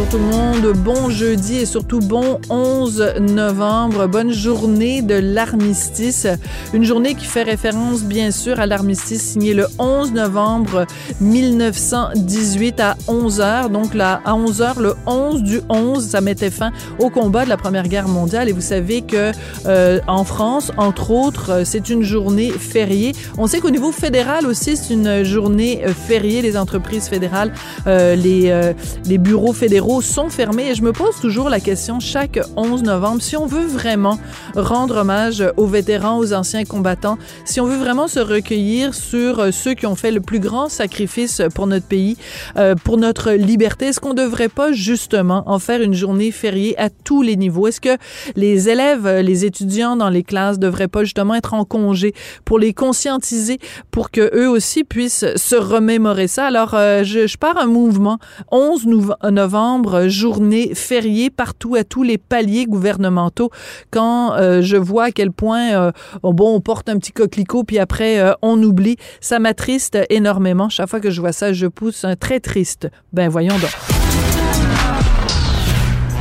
Bonjour tout le monde, bon jeudi et surtout bon 11 novembre, bonne journée de l'armistice, une journée qui fait référence bien sûr à l'armistice signé le 11 novembre 1918 à 11 h donc là à 11 h le 11 du 11, ça mettait fin au combat de la Première Guerre mondiale. Et vous savez que euh, en France, entre autres, euh, c'est une journée fériée. On sait qu'au niveau fédéral aussi, c'est une journée euh, fériée, les entreprises fédérales, les, les bureaux fédéraux sont fermés et je me pose toujours la question chaque 11 novembre si on veut vraiment rendre hommage aux vétérans, aux anciens combattants, si on veut vraiment se recueillir sur euh, ceux qui ont fait le plus grand sacrifice pour notre pays, euh, pour notre liberté, est-ce qu'on devrait pas justement en faire une journée fériée à tous les niveaux? Est-ce que les élèves, euh, les étudiants dans les classes devraient pas justement être en congé pour les conscientiser, pour que eux aussi puissent se remémorer ça? Alors je pars un mouvement 11 novembre journée fériée partout à tous les paliers gouvernementaux. Quand euh, je vois à quel point euh, bon, on porte un petit coquelicot puis après euh, on oublie, ça m'attriste énormément. Chaque fois que je vois ça, je pousse un très triste. Ben voyons donc.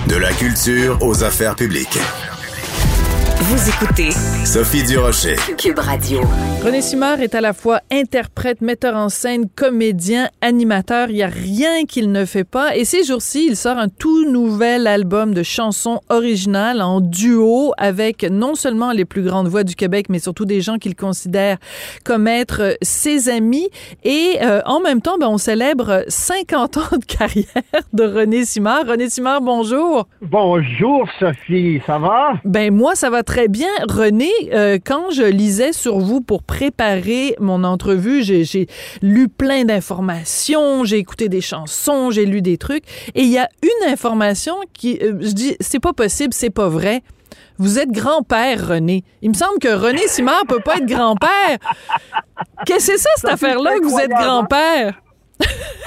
De la culture aux affaires publiques. Vous écoutez Sophie Durocher. Cube Radio. René Simard est à la fois interprète, metteur en scène, comédien, animateur. Il n'y a rien qu'il ne fait pas. Et ces jours-ci, il sort un tout nouvel album de chansons originales en duo avec non seulement les plus grandes voix du Québec, mais surtout des gens qu'il considère comme être ses amis. Et euh, en même temps, ben, on célèbre 50 ans de carrière de René Simard. René Simard, bonjour. Bonjour Sophie, ça va? Ben moi, ça va très bien. René, euh, quand je lisais sur vous pour préparer mon entrevue, j'ai lu plein d'informations, j'ai écouté des chansons, j'ai lu des trucs, et il y a une information qui, euh, je dis, c'est pas possible, c'est pas vrai. Vous êtes grand-père, René. Il me semble que René Simard peut pas être grand-père. Qu'est-ce que c'est ça, cette affaire-là, que vous êtes grand-père?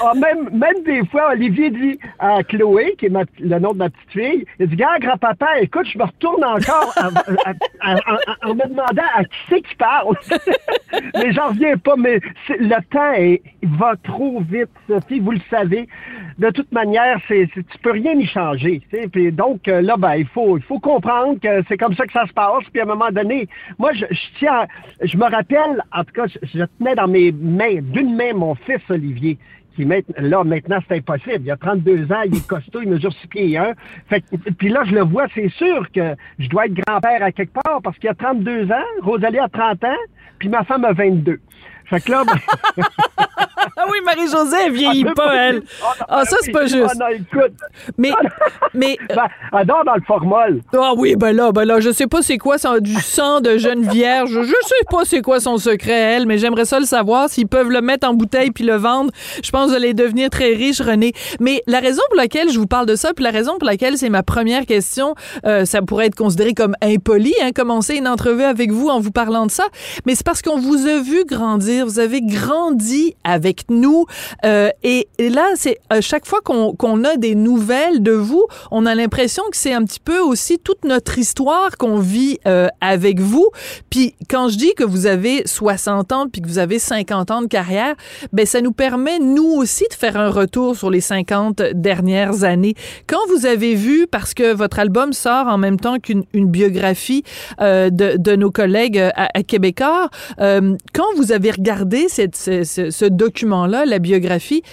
Ah, même, même des fois, Olivier dit à Chloé, qui est le nom de ma petite fille, il dit, gars, grand-papa, écoute, je me retourne encore en me demandant à qui c'est qui parle. mais j'en reviens pas, mais le temps est, va trop vite, Sophie, vous le savez. De toute manière, c'est, tu peux rien y changer. Puis donc, là, ben, il faut, il faut comprendre que c'est comme ça que ça se passe. Puis à un moment donné, moi, je, je tiens, je me rappelle, en tout cas, je, je tenais dans mes mains, d'une main, mon fils Olivier qui là maintenant c'est impossible. Il a 32 ans, il est costaud, il mesure 6 pieds 1. Fait puis là je le vois, c'est sûr que je dois être grand-père à quelque part parce qu'il a 32 ans, Rosalie a 30 ans, puis ma femme a 22. Fait que là, ben... ah oui, Marie-Josée, elle vieillit ah, pas, elle. Ah, ça, c'est pas juste. Ah, non, écoute. Mais, mais. Ben, elle dort dans le formol. Ah oui, ben là, ben là, je sais pas c'est quoi, ça du sang de jeune vierge. Je sais pas c'est quoi son secret, elle, mais j'aimerais ça le savoir. S'ils peuvent le mettre en bouteille puis le vendre, je pense que vous allez devenir très riche, René. Mais la raison pour laquelle je vous parle de ça, puis la raison pour laquelle c'est ma première question, euh, ça pourrait être considéré comme impoli, hein, commencer une entrevue avec vous en vous parlant de ça, mais c'est parce qu'on vous a vu grandir, vous avez grandi avec nous. Euh, et, là, c'est à chaque fois qu'on a des nouvelles de vous, on a l'impression que c'est un petit peu aussi toute notre histoire qu'on vit euh, avec vous. Puis quand je dis que vous avez 60 ans puis que vous avez 50 ans de carrière, ben ça nous permet nous aussi de faire un retour sur les 50 dernières années. Quand vous avez vu, parce que votre album sort en même temps qu'une biographie euh, de, nos collègues à, à Québécois, quand vous avez regardé ce document-là, la biographie,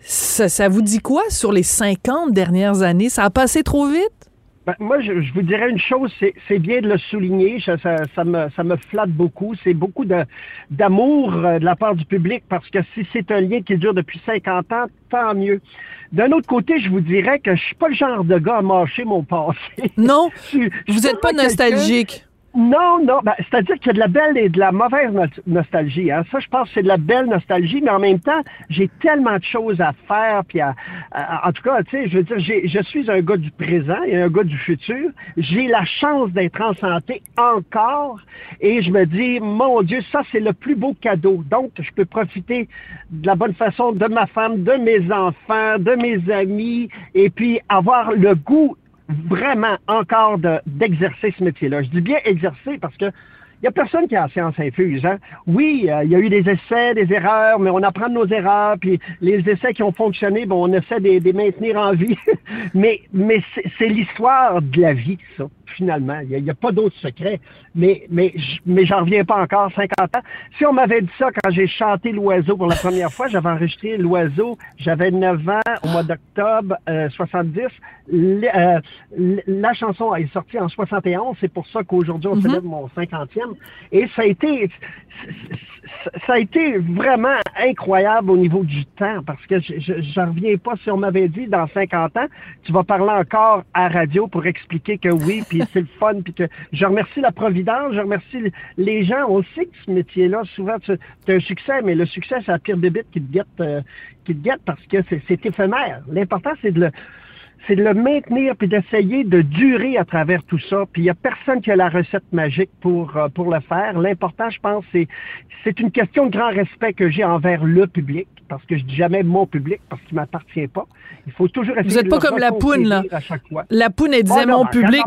ça, ça, vous dit quoi sur les 50 dernières années? Ça a passé trop vite? Ben, moi, je, je, vous dirais une chose, c'est bien de le souligner, ça, ça, ça, me, ça me flatte beaucoup. C'est beaucoup d'amour de, de, la part du public parce que si c'est un lien qui dure depuis 50 ans, tant mieux. D'un autre côté, je vous dirais que je suis pas le genre de gars à mâcher mon passé. Non, je, je vous n'êtes pas nostalgique. Non, non. Ben, C'est-à-dire qu'il y a de la belle et de la mauvaise no- nostalgie. Hein. Ça, je pense que c'est de la belle nostalgie, mais en même temps, j'ai tellement de choses à faire. Puis à- en tout cas, tu sais, je veux dire, je suis un gars du présent et un gars du futur. J'ai la chance d'être en santé encore. Et je me dis, mon Dieu, ça, c'est le plus beau cadeau. Donc, je peux profiter de la bonne façon de ma femme, de mes enfants, de mes amis, et puis avoir le goût vraiment encore de- d'exercer ce métier-là. Je dis bien exercer parce que il y a personne qui a la science infuse. Hein? Oui, euh, il y a eu des essais, des erreurs, mais on apprend de nos erreurs, puis les essais qui ont fonctionné, bon, on essaie de les maintenir en vie. mais mais c'est l'histoire de la vie, ça, finalement. Il n'y a, pas d'autre secret. Mais, mais, mais j'en reviens pas encore, 50 ans. Si on m'avait dit ça quand j'ai chanté l'oiseau pour la première fois, j'avais enregistré l'oiseau, j'avais 9 ans au mois d'octobre euh, 70. Le- euh, l- la chanson est sortie en 71, c'est pour ça qu'aujourd'hui on célèbre mon 50e. Et ça a été ça a été vraiment incroyable au niveau du temps parce que je j'en reviens pas si on m'avait dit dans 50 ans, tu vas parler encore à radio pour expliquer que oui, puis c'est le fun, puis que je remercie la Providence, je remercie les gens. On sait que ce métier-là, souvent, as un succès, mais le succès, c'est la pire bébite qui te guette, euh, qui te guette parce que c'est c'est éphémère. L'important, c'est de le c'est de le maintenir puis d'essayer de durer à travers tout ça. Puis il y a personne qui a la recette magique pour euh, pour le faire. L'important, je pense, c'est c'est une question de grand respect que j'ai envers le public parce que je dis jamais mon public parce qu'il m'appartient pas. Il faut toujours essayer Vous êtes de pas comme la poune, là. reconquérir à chaque fois. La poune, elle disait Oh non, mon ben, public.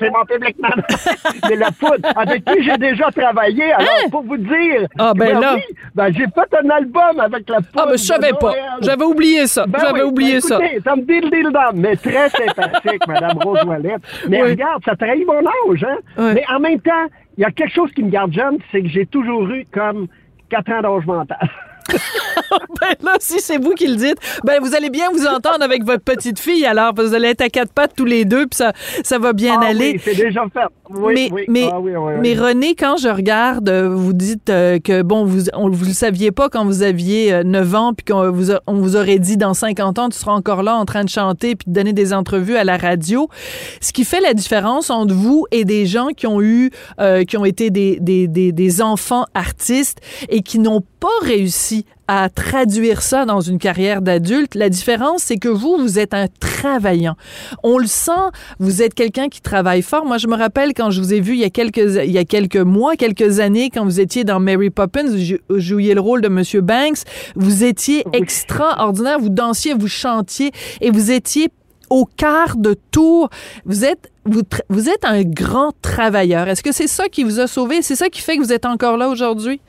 C'est mon public. Mais la poudre, avec qui j'ai déjà travaillé, alors pour vous dire. Ah, ben là. oui, ben, j'ai fait un album avec la poudre. Ah, ben, je savais pas. J'avais oublié ça. Ben J'avais oui, oublié ben ça. écoutez, Ça me dit le deal mais très sympathique, Madame Rose Ouellette. Mais Oui. regarde, ça trahit mon âge, hein? Oui. Mais en même temps, il y a quelque chose qui me garde jeune, c'est que j'ai toujours eu comme 4 ans d'âge mental. Ben là, si c'est vous qui le dites, ben vous allez bien vous entendre avec votre petite fille alors, vous allez être à quatre pattes tous les deux, puis ça, ça va bien Ah aller. oui, c'est déjà fait. Oui, mais, oui. mais, Ah oui, mais René, quand je regarde, euh, vous dites euh, que, bon, vous on, vous le saviez pas quand vous aviez euh, 9 ans, puis qu'on vous, a- on vous aurait dit dans 50 ans, tu seras encore là en train de chanter puis de donner des entrevues à la radio. Ce qui fait la différence entre vous et des gens qui ont eu, euh, qui ont été des, des, des, des enfants artistes et qui n'ont pas réussi à traduire ça dans une carrière d'adulte. La différence, c'est que vous, vous êtes un travaillant. On le sent, vous êtes quelqu'un qui travaille fort. Moi, je me rappelle quand je vous ai vu il y a quelques, il y a quelques mois, quelques années, quand vous étiez dans Mary Poppins, vous jou- jouiez le rôle de Monsieur Banks, vous étiez extraordinaire, vous dansiez, vous chantiez et vous étiez au quart de tour. Vous êtes, vous êtes un grand travailleur. Est-ce que c'est ça qui vous a sauvé? C'est ça qui fait que vous êtes encore là aujourd'hui?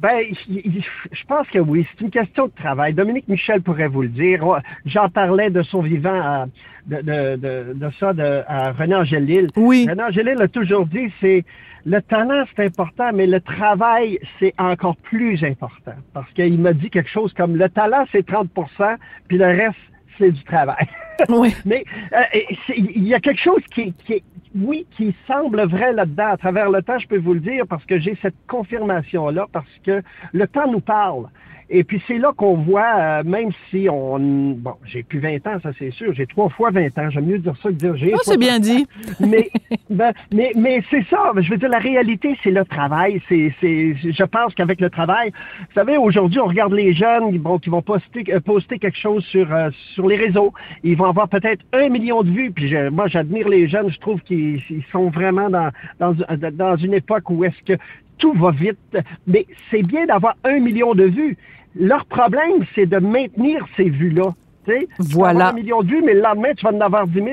Ben, je- pense que oui. C'est une question de travail. Dominique Michel pourrait vous le dire. J'en parlais de son vivant, à- de, de, de, de ça de, à René Angélil. Oui. René Angélil a toujours dit, c'est le talent, c'est important, mais le travail, c'est encore plus important. Parce qu'il m'a dit quelque chose comme le talent, c'est 30% puis le reste, c'est du travail. Oui. Mais euh, il y a quelque chose qui, qui oui, qui semble vrai là-dedans. À travers le temps, je peux vous le dire parce que j'ai cette confirmation-là, parce que le temps nous parle. Et puis c'est là qu'on voit, euh, même si on... Bon, j'ai plus 20 ans, ça c'est sûr. J'ai trois fois 20 ans. J'aime mieux dire ça que dire j'ai... Ah, c'est 60 bien dit. mais, ben, mais, mais c'est ça. Je veux dire, la réalité, c'est le travail. C'est, c'est, je pense qu'avec le travail, vous savez, aujourd'hui, on regarde les jeunes bon, qui vont poster, euh, poster quelque chose sur, euh, sur les réseaux. Ils vont avoir peut-être un million de vues. Puis je- moi, j'admire les jeunes. Je trouve qu'ils ils sont vraiment dans, dans, dans une époque où est-ce que tout va vite. Mais c'est bien d'avoir un million de vues. Leur problème, c'est de maintenir ces vues-là. Tu sais, tu vas Voilà. un million de vues, mais le lendemain, tu vas en avoir 10 000.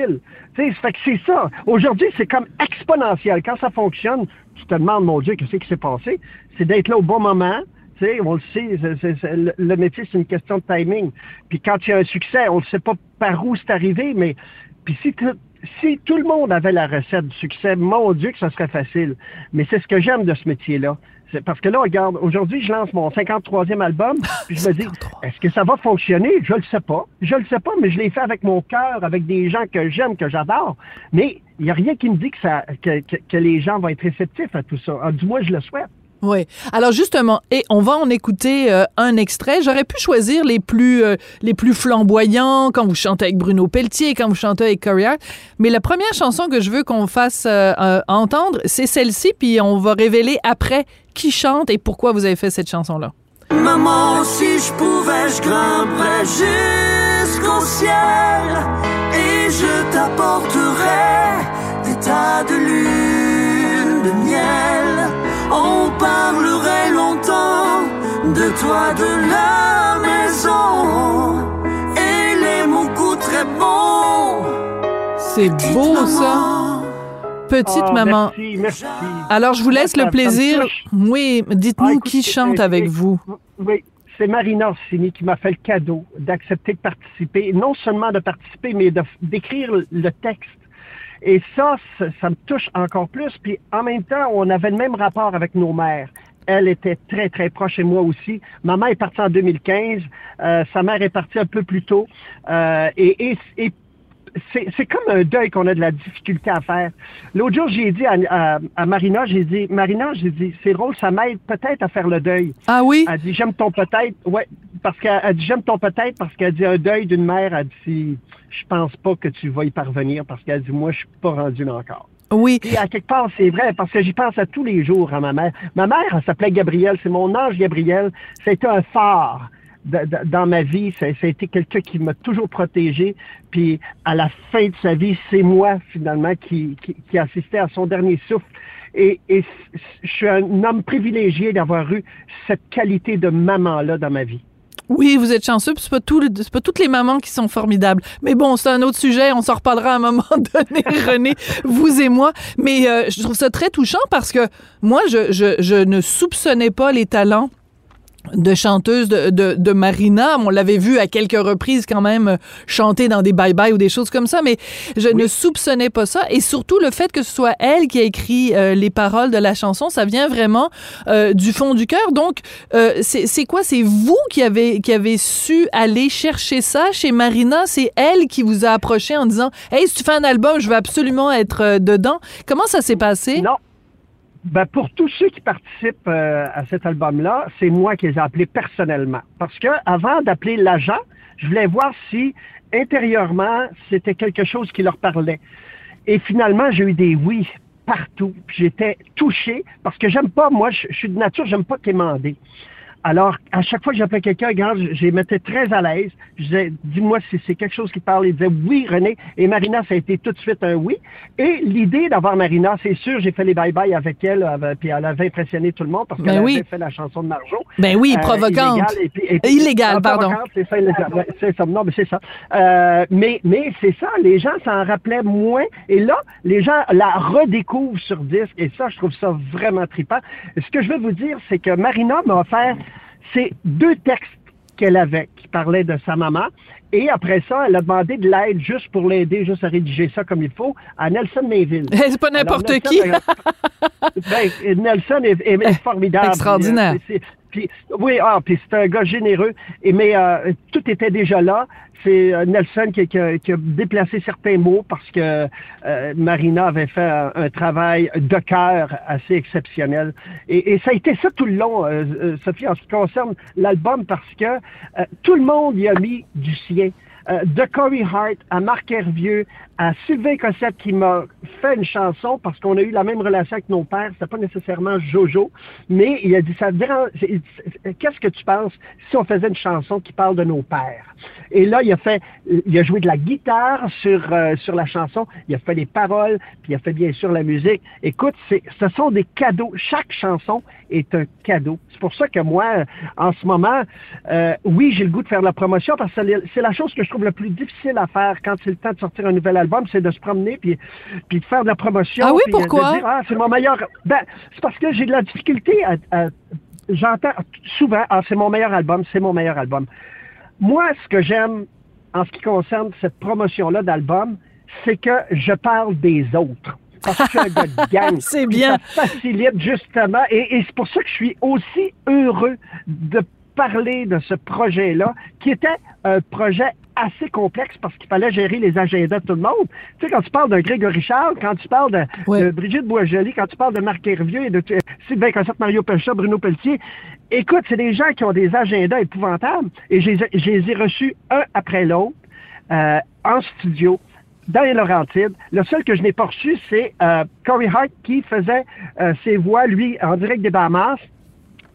Tu sais, ça fait que c'est ça. Aujourd'hui, c'est comme exponentiel. Quand ça fonctionne, tu te demandes, mon Dieu, qu'est-ce qui s'est passé? C'est d'être là au bon moment. Tu sais, on le sait, le, le métier, c'est une question de timing. Puis quand il y a un succès, on ne sait pas par où c'est arrivé, mais puis si, tout- si tout le monde avait la recette du succès, mon Dieu, que ça serait facile. Mais c'est ce que j'aime de ce métier-là. C'est parce que là, regarde, aujourd'hui, je lance mon 53e album, puis je me dis, 53. est-ce que ça va fonctionner? Je le sais pas. Je le sais pas, mais je l'ai fait avec mon cœur, avec des gens que j'aime, que j'adore. Mais il n'y a rien qui me dit que, ça, que, que, que les gens vont être réceptifs à tout ça. Ah, du moins, je le souhaite. Oui. Alors justement, et on va en écouter euh, un extrait. J'aurais pu choisir les plus euh, les plus flamboyants quand vous chantez avec Bruno Pelletier, quand vous chantez avec Hart. Mais la première chanson que je veux qu'on fasse euh, entendre, c'est celle-ci, puis on va révéler après qui chante et pourquoi vous avez fait cette chanson-là. Maman, si je pouvais, je grimperais toi, de la maison et les mots coûteraient bon. C'est beau ça. Petite Oh, maman. Merci, merci. Alors, je vous laisse Ça- le plaisir. Oui, Ah, dites-nous écoute, qui chante avec vous. Oui, c'est Marina Orsini qui m'a fait le cadeau d'accepter de participer, non seulement de participer, mais d'écrire le texte. Et ça, ça, ça me touche encore plus. Puis en même temps, on avait le même rapport avec nos mères. Elle était très, très proche et moi aussi. Maman est partie en 2015. euh, sa mère est partie un peu plus tôt. Euh, et, et, et c'est c'est comme un deuil qu'on a de la difficulté à faire. L'autre jour, j'ai dit à, à- à Marina, j'ai dit, Marina, j'ai dit, c'est drôle, ça m'aide peut-être à faire le deuil. Ah oui? Elle dit j'aime ton peut-être. Ouais, parce qu'elle elle dit j'aime ton peut-être parce qu'elle dit un deuil d'une mère. Elle dit je pense pas que tu vas y parvenir parce qu'elle dit moi je suis pas rendu là encore. Oui. Puis à quelque part c'est vrai parce que j'y pense à tous les jours à ma mère. Ma mère s'appelait Gabrielle, c'est mon ange Gabrielle. C'était un phare dans ma vie. Ça, a été quelqu'un qui m'a toujours protégé. Puis à la fin de sa vie, c'est moi finalement qui, qui, assistais à son dernier souffle. Et, et je suis un homme privilégié d'avoir eu cette qualité de maman-là dans ma vie. Oui, vous êtes chanceux, puis c'est pas, pas toutes les mamans qui sont formidables. Mais bon, c'est un autre sujet, on s'en reparlera à un moment donné, René, vous et moi. Mais euh, je trouve ça très touchant parce que moi, je, je, je ne soupçonnais pas les talents de chanteuse de, de, de Marina. On l'avait vu à quelques reprises quand même euh, chanter dans des bye-bye ou des choses comme ça, mais je ne soupçonnais pas ça. Et surtout, le fait que ce soit elle qui a écrit euh, les paroles de la chanson, ça vient vraiment euh, du fond du cœur. Donc, euh, c'est c'est quoi? C'est vous qui avez, qui avez su aller chercher ça chez Marina? C'est elle qui vous a approché en disant « Hey, si tu fais un album, je veux absolument être dedans. » Comment ça s'est passé? Non. Ben, pour tous ceux qui participent euh, à cet album-là, c'est moi qui les ai appelés personnellement. Parce que avant d'appeler l'agent, je voulais voir si intérieurement c'était quelque chose qui leur parlait. Et finalement, j'ai eu des oui partout. J'étais touché parce que j'aime pas, moi, je, je suis de nature, j'aime pas quémander. Alors, à chaque fois que j'appelais quelqu'un, regarde, je, les mettais très à l'aise. Je disais, dis-moi si c'est quelque chose qui parle. Il disait, oui, René. Et Marina, ça a été tout de suite un oui. Et l'idée d'avoir Marina, c'est sûr, j'ai fait les bye-bye avec elle, avec- puis elle avait impressionné tout le monde parce Ben qu'elle oui. avait fait la chanson de Marjo. Ben oui, Euh, provocante. illégale, et puis- et puis- Illégale, Ah, pardon. provocante, C'est ça, illégal. Ouais, c'est ça. Non, mais c'est ça. Euh, mais mais c'est ça, les gens s'en rappelaient moins. Et là, les gens la redécouvrent sur disque. Et ça, je trouve ça vraiment trippant. Ce que je veux vous dire, c'est que Marina m'a offert ces deux textes qu'elle avait, qui parlaient de sa maman. Et après ça, elle a demandé de l'aide juste pour l'aider, juste à rédiger ça comme il faut, à Nelson Mayville. C'est pas n'importe qui. Nelson, ben, Nelson est, est- formidable. Extraordinaire. C'est- c'est- oui, ah, puis c'est un gars généreux. Et mais euh, tout était déjà là. C'est euh, Nelson qui, a, déplacé certains mots parce que euh, Marina avait fait un, un travail de cœur assez exceptionnel. Et, et ça a été ça tout le long, euh, euh, Sophie, en ce qui concerne l'album, parce que euh, tout le monde y a mis du sien. Euh, de Corey Hart à Marc Hervieux, à Sylvain Cossette qui m'a fait une chanson parce qu'on a eu la même relation avec nos pères. C'était pas nécessairement Jojo, mais il a dit ça Qu'est-ce que tu penses si on faisait une chanson qui parle de nos pères? Et là, il a fait, il a joué de la guitare sur euh, sur la chanson. Il a fait les paroles, puis il a fait bien sûr la musique. Écoute, ce sont des cadeaux. Chaque chanson est un cadeau. C'est pour ça que moi, en ce moment, euh, oui, j'ai le goût de faire de la promotion parce que c'est la chose que je trouve le plus difficile à faire quand c'est le temps de sortir un nouvel album, c'est de se promener puis, puis de faire de la promotion. Ah oui, puis de pourquoi? dire, ah, c'est mon meilleur. Ben, c'est parce que j'ai de la difficulté à. à- J'entends souvent, ah, c'est mon meilleur album, c'est mon meilleur album. Moi, ce que j'aime en ce qui concerne cette promotion-là d'album, c'est que je parle des autres. Parce que de gang. C'est bien. Ça facilite justement. Et, et c'est pour ça que je suis aussi heureux de parler de ce projet-là, qui était un projet assez complexe parce qu'il fallait gérer les agendas de tout le monde. Tu sais, quand tu parles de Grégory Charles, quand tu parles de, Brigitte Boisjoli, quand tu parles de Marc Hervieux et de euh, Sylvain Cossette, Mario Pelchat, Bruno Pelletier, écoute, c'est des gens qui ont des agendas épouvantables et je les ai- je les ai reçus un après l'autre euh, en studio dans les Laurentides. Le seul que je n'ai pas reçu, c'est euh, Corey Hart qui faisait euh, ses voix, lui, en direct des Bahamas.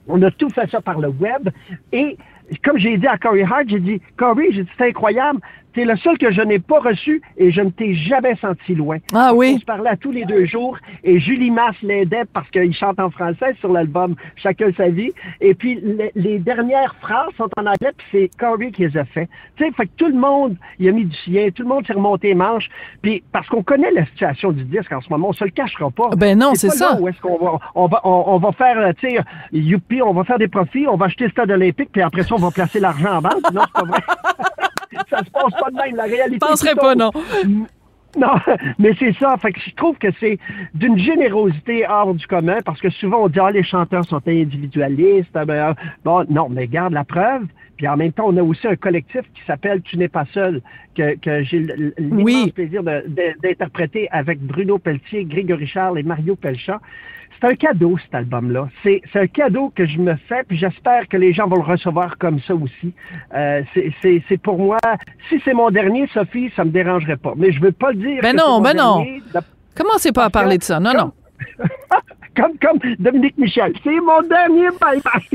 On a tout fait ça par le web. Et comme j'ai dit à Corey Hart, j'ai dit, Corey, j'ai dit, c'est incroyable. T'es le seul que je n'ai pas reçu et je ne t'ai jamais senti loin. Ah oui? On se parlait à tous les deux jours et Julie Masse l'aidait parce qu'il chante en français sur l'album Chacun sa vie. Et puis les, les dernières phrases sont en anglais puis c'est Corey qui les a fait. Tu sais, fait que tout le monde il a mis du sien, tout le monde s'est remonté les manches. Puis parce qu'on connaît la situation du disque en ce moment, on se le cachera pas. Ben non, c'est ça. où est-ce qu'on va, on va, on, on va faire, euh, tu sais, youpi, on va faire des profits, on va acheter le stade olympique, puis après ça, on va placer l'argent en banque. Non, c'est pas vrai. ça se passe pas de même. La réalité. Je penserais pas, non. autre. Non, mais c'est ça. Fait que je trouve que c'est d'une générosité hors du commun parce que souvent on dit ah les chanteurs sont individualistes. Ah, ben, ah, bon, non, mais garde la preuve. Puis en même temps, on a aussi un collectif qui s'appelle Tu n'es pas seul que, que j'ai l'immense Oui. plaisir d'interpréter avec Bruno Pelletier, Grégory Charles et Mario Pelchat. C'est un cadeau, cet album-là. C'est c'est un cadeau que je me fais, puis j'espère que les gens vont le recevoir comme ça aussi. Euh, c'est- c'est c'est pour moi, si c'est mon dernier, Sophie, ça me dérangerait pas. Mais je veux pas le dire. Ben non, ben non. Commencez pas à parler de ça. Non, non. Comme, comme Dominique Michel. C'est mon dernier bye-bye.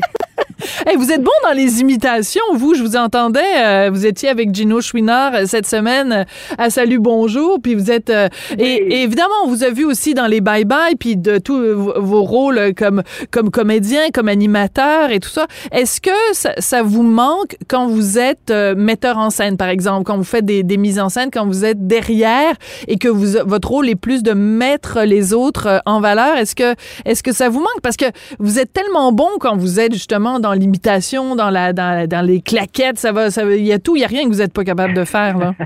Hey, vous êtes bon dans les imitations, vous. Je vous entendais. euh, vous étiez avec Gino Chouinard euh, cette semaine euh, à Salut Bonjour. Puis vous êtes. euh, et, et évidemment, on vous a vu aussi dans les Bye Bye, puis de tous vos rôles comme, comme comédien, comme animateur et tout ça. Est-ce que ça, ça vous manque quand vous êtes metteur en scène, par exemple, quand vous faites des, des mises en scène, quand vous êtes derrière et que vous, votre rôle est plus de mettre les autres en valeur? Est-ce que, est-ce que ça vous manque? Parce que vous êtes tellement bon quand vous êtes justement dans l'imitation, dans, la, dans, dans les claquettes, ça va, ça il y a tout, il y a rien que vous n'êtes pas capable de faire, là.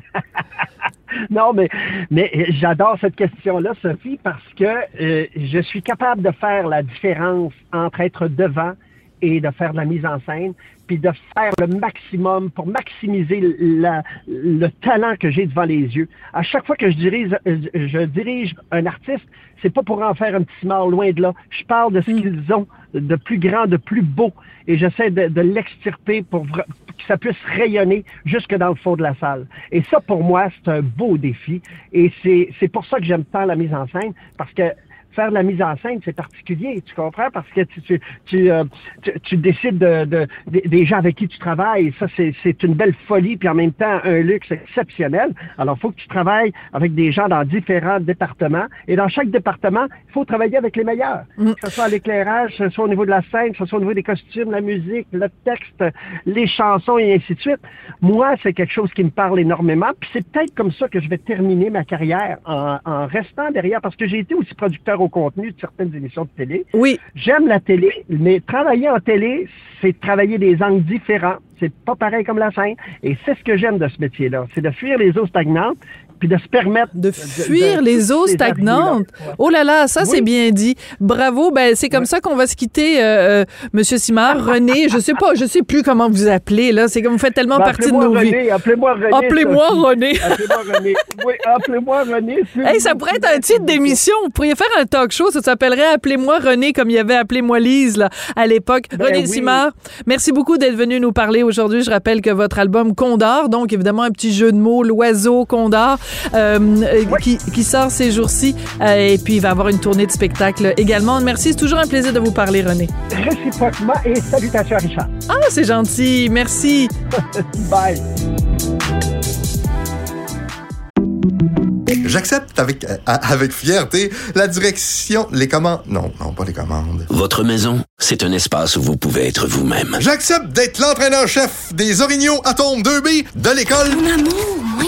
Non, mais, j'adore cette question-là, Sophie, parce que euh, je suis capable de faire la différence entre être devant et de faire la mise en scène, puis de faire le maximum pour maximiser la- le talent que j'ai devant les yeux. À chaque fois que je dirige, euh, je dirige un artiste, c'est pas pour en faire un petit mort loin de là. Je parle de ce qu'ils ont de plus grand, de plus beau, et j'essaie de, de l'extirper pour vra- que ça puisse rayonner jusque dans le fond de la salle. Et ça, pour moi, c'est un beau défi, et c'est c'est pour ça que j'aime tant la mise en scène, parce que faire de la mise en scène, c'est particulier, tu comprends? Parce que tu, tu, tu, euh, tu- tu décides de, de- des- des gens avec qui tu travailles. Ça, c'est c'est une belle folie, puis en même temps, un luxe exceptionnel. Alors, il faut que tu travailles avec des gens dans différents départements. Et dans chaque département, il faut travailler avec les meilleurs. Que ce soit à l'éclairage, que ce soit au niveau de la scène, que ce soit au niveau des costumes, la musique, le texte, les chansons et ainsi de suite. Moi, c'est quelque chose qui me parle énormément. Puis c'est peut-être comme ça que je vais terminer ma carrière en, en restant derrière, parce que j'ai été aussi producteur au contenu de certaines émissions de télé. Oui. J'aime la télé, mais travailler en télé, c'est travailler des angles différents. C'est pas pareil comme la scène. Et c'est ce que j'aime de ce métier-là. C'est de fuir les eaux stagnantes, puis de se permettre De fuir les eaux stagnantes. Oh là là, ça Oui. c'est bien dit. Bravo. Ben c'est comme ça qu'on va se quitter, euh, euh, Monsieur Simard, René. Je sais pas, je sais plus comment vous appelez là. C'est comme vous faites tellement Ben, partie de nos vies. Appelez-moi René. Appelez-moi. René. Appelez-moi René. Oui, appelez-moi René. Hey, ça pourrait être un titre d'émission. Vous pourriez faire un talk show. Ça s'appellerait Appelez-moi René, comme il y avait Appelez-moi Lise là, à l'époque. Ben René oui. Simard, merci beaucoup d'être venu nous parler aujourd'hui. Je rappelle que votre album Condor, donc évidemment un petit jeu de mots, l'oiseau Condor, euh, euh, qui, qui sort ces jours-ci. Euh, et puis il va avoir une tournée de spectacle également. Merci, c'est toujours un plaisir de vous parler, René. Réciproquement et salutations à Richard. Ah, c'est gentil. Merci. Bye. J'accepte avec, avec fierté la direction, les commandes. Non, non, pas les commandes. Votre maison, c'est un espace où vous pouvez être vous-même. J'accepte d'être l'entraîneur-chef des Orignaux Atomes 2B de l'école. Mon amour, moins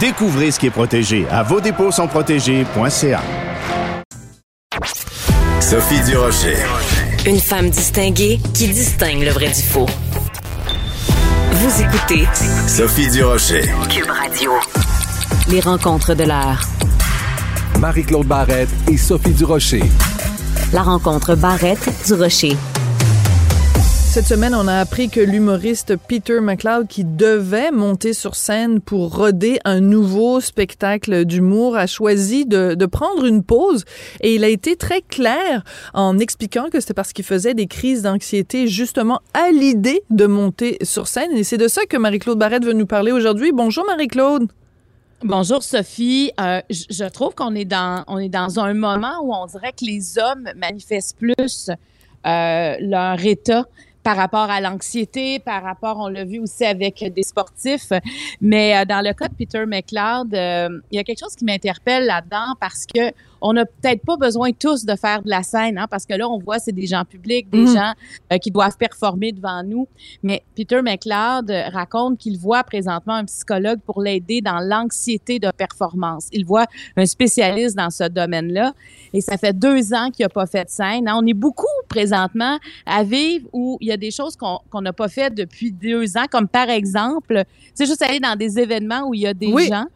Découvrez ce qui est protégé à vos dépôts sont protégés.ca. Sophie Durocher. Une femme distinguée qui distingue le vrai du faux. Vous écoutez Sophie Durocher. Cube Radio. Les rencontres de l'heure. Marie-Claude Barrette et Sophie Durocher. La rencontre Barrette du Rocher. Cette semaine, on a appris que l'humoriste Peter McLeod, qui devait monter sur scène pour roder un nouveau spectacle d'humour, a choisi de, prendre une pause. Et il a été très clair en expliquant que c'était parce qu'il faisait des crises d'anxiété justement à l'idée de monter sur scène. Et c'est de ça que Marie-Claude Barrette veut nous parler aujourd'hui. Bonjour Marie-Claude. Bonjour Sophie. Euh, je trouve qu'on est dans est dans un moment où on dirait que les hommes manifestent plus euh, leur état par rapport à l'anxiété, par rapport, on l'a vu aussi avec des sportifs. Mais euh, dans le cas de Peter McLeod, euh, il y a quelque chose qui m'interpelle là-dedans parce que on n'a peut-être pas besoin tous de faire de la scène, hein, parce que là, on voit, c'est des gens publics, des Mhm. gens euh, qui doivent performer devant nous. Mais Peter McLeod euh, raconte qu'il voit présentement un psychologue pour l'aider dans l'anxiété de performance. Il voit un spécialiste dans ce domaine-là. Et ça fait deux ans qu'il n'a pas fait de scène. hein. On est beaucoup présentement à vivre où il y a des choses qu'on n'a pas faites depuis deux ans, comme par exemple, c'est juste aller dans des événements où il y a des Oui. gens.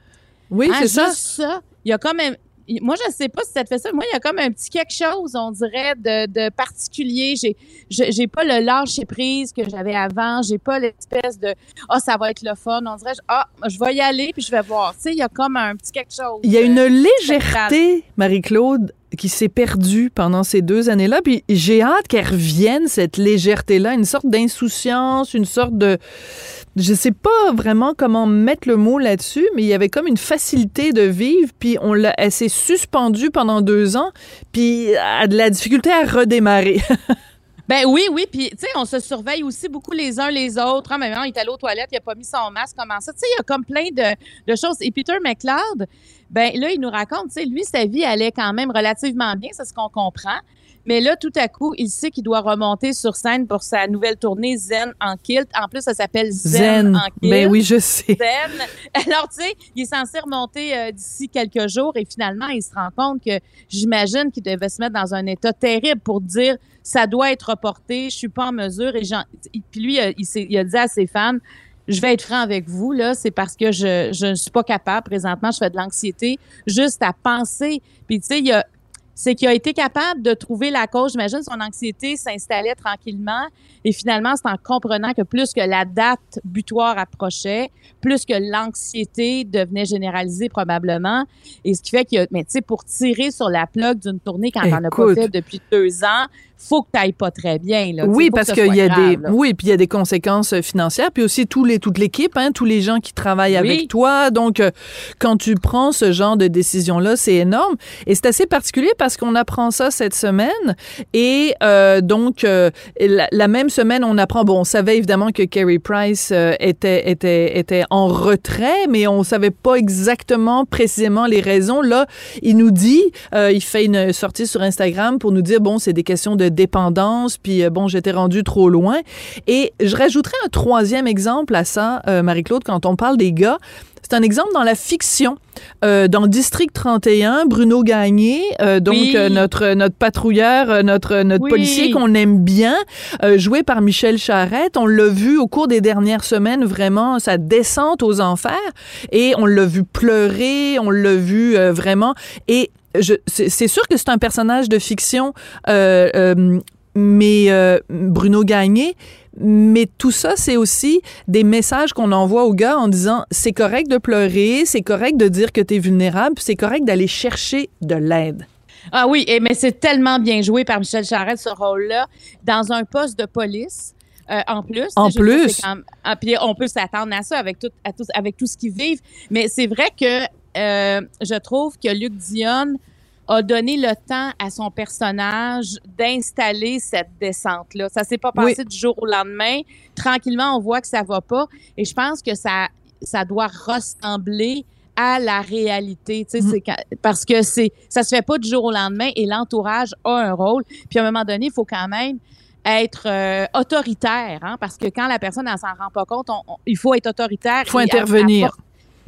Oui, Hein, c'est ça. Il y a quand même. Moi, je sais pas si ça te fait ça. Moi, il y a comme un petit quelque chose, on dirait, de, de particulier. J'ai, je- j'ai pas le lâcher prise que j'avais avant. J'ai pas l'espèce de ah ça va être le fun. On dirait ah je vais y aller puis je vais voir. Tu sais, il y a comme un petit quelque chose. Il y a une légèreté, Marie-Claude, qui s'est perdue pendant ces deux années-là. Puis j'ai hâte qu'elle revienne, cette légèreté-là, une sorte d'insouciance, une sorte de... Je sais pas vraiment comment mettre le mot là-dessus, mais il y avait comme une facilité de vivre, puis on l'a, elle s'est suspendue pendant deux ans, puis a de la difficulté à redémarrer. Ben oui, oui. Puis, tu sais, on se surveille aussi beaucoup les uns les autres. Ah, non, il est allé aux toilettes, il a pas mis son masque, comment ça? Tu sais, il y a comme plein de, de choses. Et Peter McLeod, ben là, il nous raconte, tu sais, lui, sa vie allait quand même relativement bien, c'est ce qu'on comprend. Mais là, tout à coup, il sait qu'il doit remonter sur scène pour sa nouvelle tournée Zen en kilt. En plus, ça s'appelle Zen, Zen. en kilt. Ben oui, je sais. Zen. Alors, tu sais, il est censé remonter euh, d'ici quelques jours et finalement, il se rend compte que j'imagine qu'il devait se mettre dans un état terrible pour dire ça doit être reporté, je suis pas en mesure. Et puis lui, il, il a dit à ses fans, je vais être franc avec vous, là, c'est parce que je, je ne suis pas capable présentement, je fais de l'anxiété juste à penser. Puis tu sais, il y a c'est qu'il a été capable de trouver la cause. J'imagine son anxiété s'installait tranquillement. Et finalement, c'est en comprenant que plus que la date butoir approchait, plus que l'anxiété devenait généralisée probablement. Et ce qui fait qu'il y a, mais tu sais, pour tirer sur la plug d'une tournée quand t'en as pas Écoute. fait depuis deux ans, faut que t'ailles pas très bien, là. Tu Oui, parce ce qu'il y a grave, des là. oui, puis il y a des conséquences euh, financières, puis aussi tous les toute l'équipe, hein, tous les gens qui travaillent Oui. avec toi. Donc, euh, quand tu prends ce genre de décision là, c'est énorme et c'est assez particulier parce qu'on apprend ça cette semaine et euh, donc euh, la, la même semaine on apprend bon, on savait évidemment que Kerry Price euh, était était était en retrait, mais on savait pas exactement précisément les raisons. Là, il nous dit, euh, il fait une sortie sur Instagram pour nous dire bon, c'est des questions de dépendance, puis euh, bon, j'étais rendu trop loin. Et je rajouterais un troisième exemple à ça, euh, Marie-Claude, quand on parle des gars. C'est un exemple dans la fiction. Euh, dans District 31, Bruno Gagné, euh, donc Oui. euh, notre notre patrouilleur, notre notre Oui. policier qu'on aime bien, joué par Michel Charette. On l'a vu au cours des dernières semaines vraiment sa descente aux enfers et on l'a vu pleurer, on l'a vu vraiment et c'est sûr que c'est un personnage de fiction, euh, euh, mais euh, Bruno Gagné. Mais tout ça, c'est aussi des messages qu'on envoie aux gars en disant c'est correct de pleurer, c'est correct de dire que tu es vulnérable, c'est correct d'aller chercher de l'aide. Ah oui, et, mais c'est tellement bien joué par Michel Charette, ce rôle-là, dans un poste de police. euh, en plus. En plus. c'est quand ah, puis on peut s'attendre à ça avec tout, à tout, avec tout ce qu'ils vivent. Mais c'est vrai que euh, je trouve que Luc Dion a donné le temps à son personnage d'installer cette descente-là. Ça s'est pas Oui. passé du jour au lendemain. Tranquillement, on voit que ça va pas. Et je pense que ça, ça doit ressembler à la réalité, tu sais, Mm. quand- parce que c'est ça se fait pas du jour au lendemain et l'entourage a un rôle. Puis à un moment donné, il faut quand même être euh, autoritaire, hein, parce que quand la personne ne s'en rend pas compte, on- on- il faut être autoritaire. Il faut intervenir.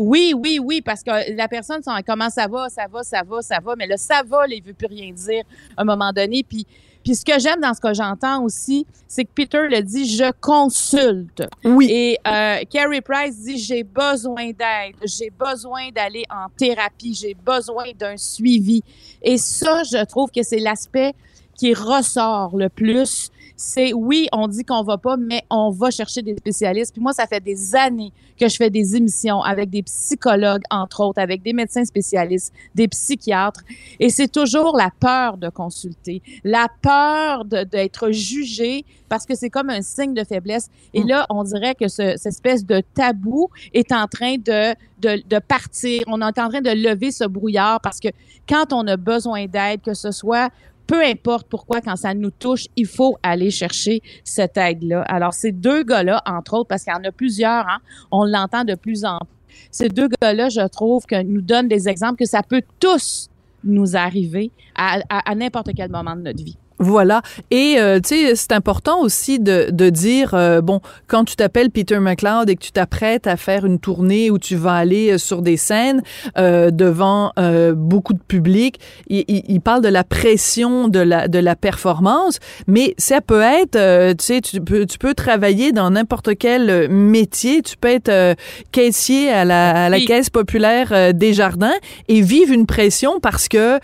Oui, oui, oui, parce que la personne, comment ça va, ça va, ça va, ça va, mais le ça va, il veut plus rien dire à un moment donné. Puis, puis ce que j'aime dans ce que j'entends aussi, c'est que Peter le dit, je consulte. Oui. Et euh, Carrie Price dit, j'ai besoin d'aide, j'ai besoin d'aller en thérapie, j'ai besoin d'un suivi. Et ça, je trouve que c'est l'aspect qui ressort le plus c'est oui, on dit qu'on va pas, mais on va chercher des spécialistes. Puis moi, ça fait des années que je fais des émissions avec des psychologues, entre autres, avec des médecins spécialistes, des psychiatres. Et c'est toujours la peur de consulter, la peur d'être jugé parce que c'est comme un signe de faiblesse. Et mm. là, on dirait que ce, cette espèce de tabou est en train de, de, de partir. On est en train de lever ce brouillard parce que quand on a besoin d'aide, que ce soit peu importe pourquoi, quand ça nous touche, il faut aller chercher cette aide-là. Alors, ces deux gars-là, entre autres, parce qu'il y en a plusieurs, hein, on l'entend de plus en plus, ces deux gars-là, je trouve, que nous donnent des exemples que ça peut tous nous arriver à, à n'importe quel moment de notre vie. Voilà. Et, euh, tu sais, c'est important aussi de, de dire, euh, bon, quand tu t'appelles Peter McLeod et que tu t'apprêtes à faire une tournée où tu vas aller euh, sur des scènes devant beaucoup de public, il, il, parle de la pression de la, de la performance, mais ça peut être, tu sais, tu peux, tu peux travailler dans n'importe quel métier. Tu peux être caissier à la, à la caisse populaire des jardins et vivre une pression parce que,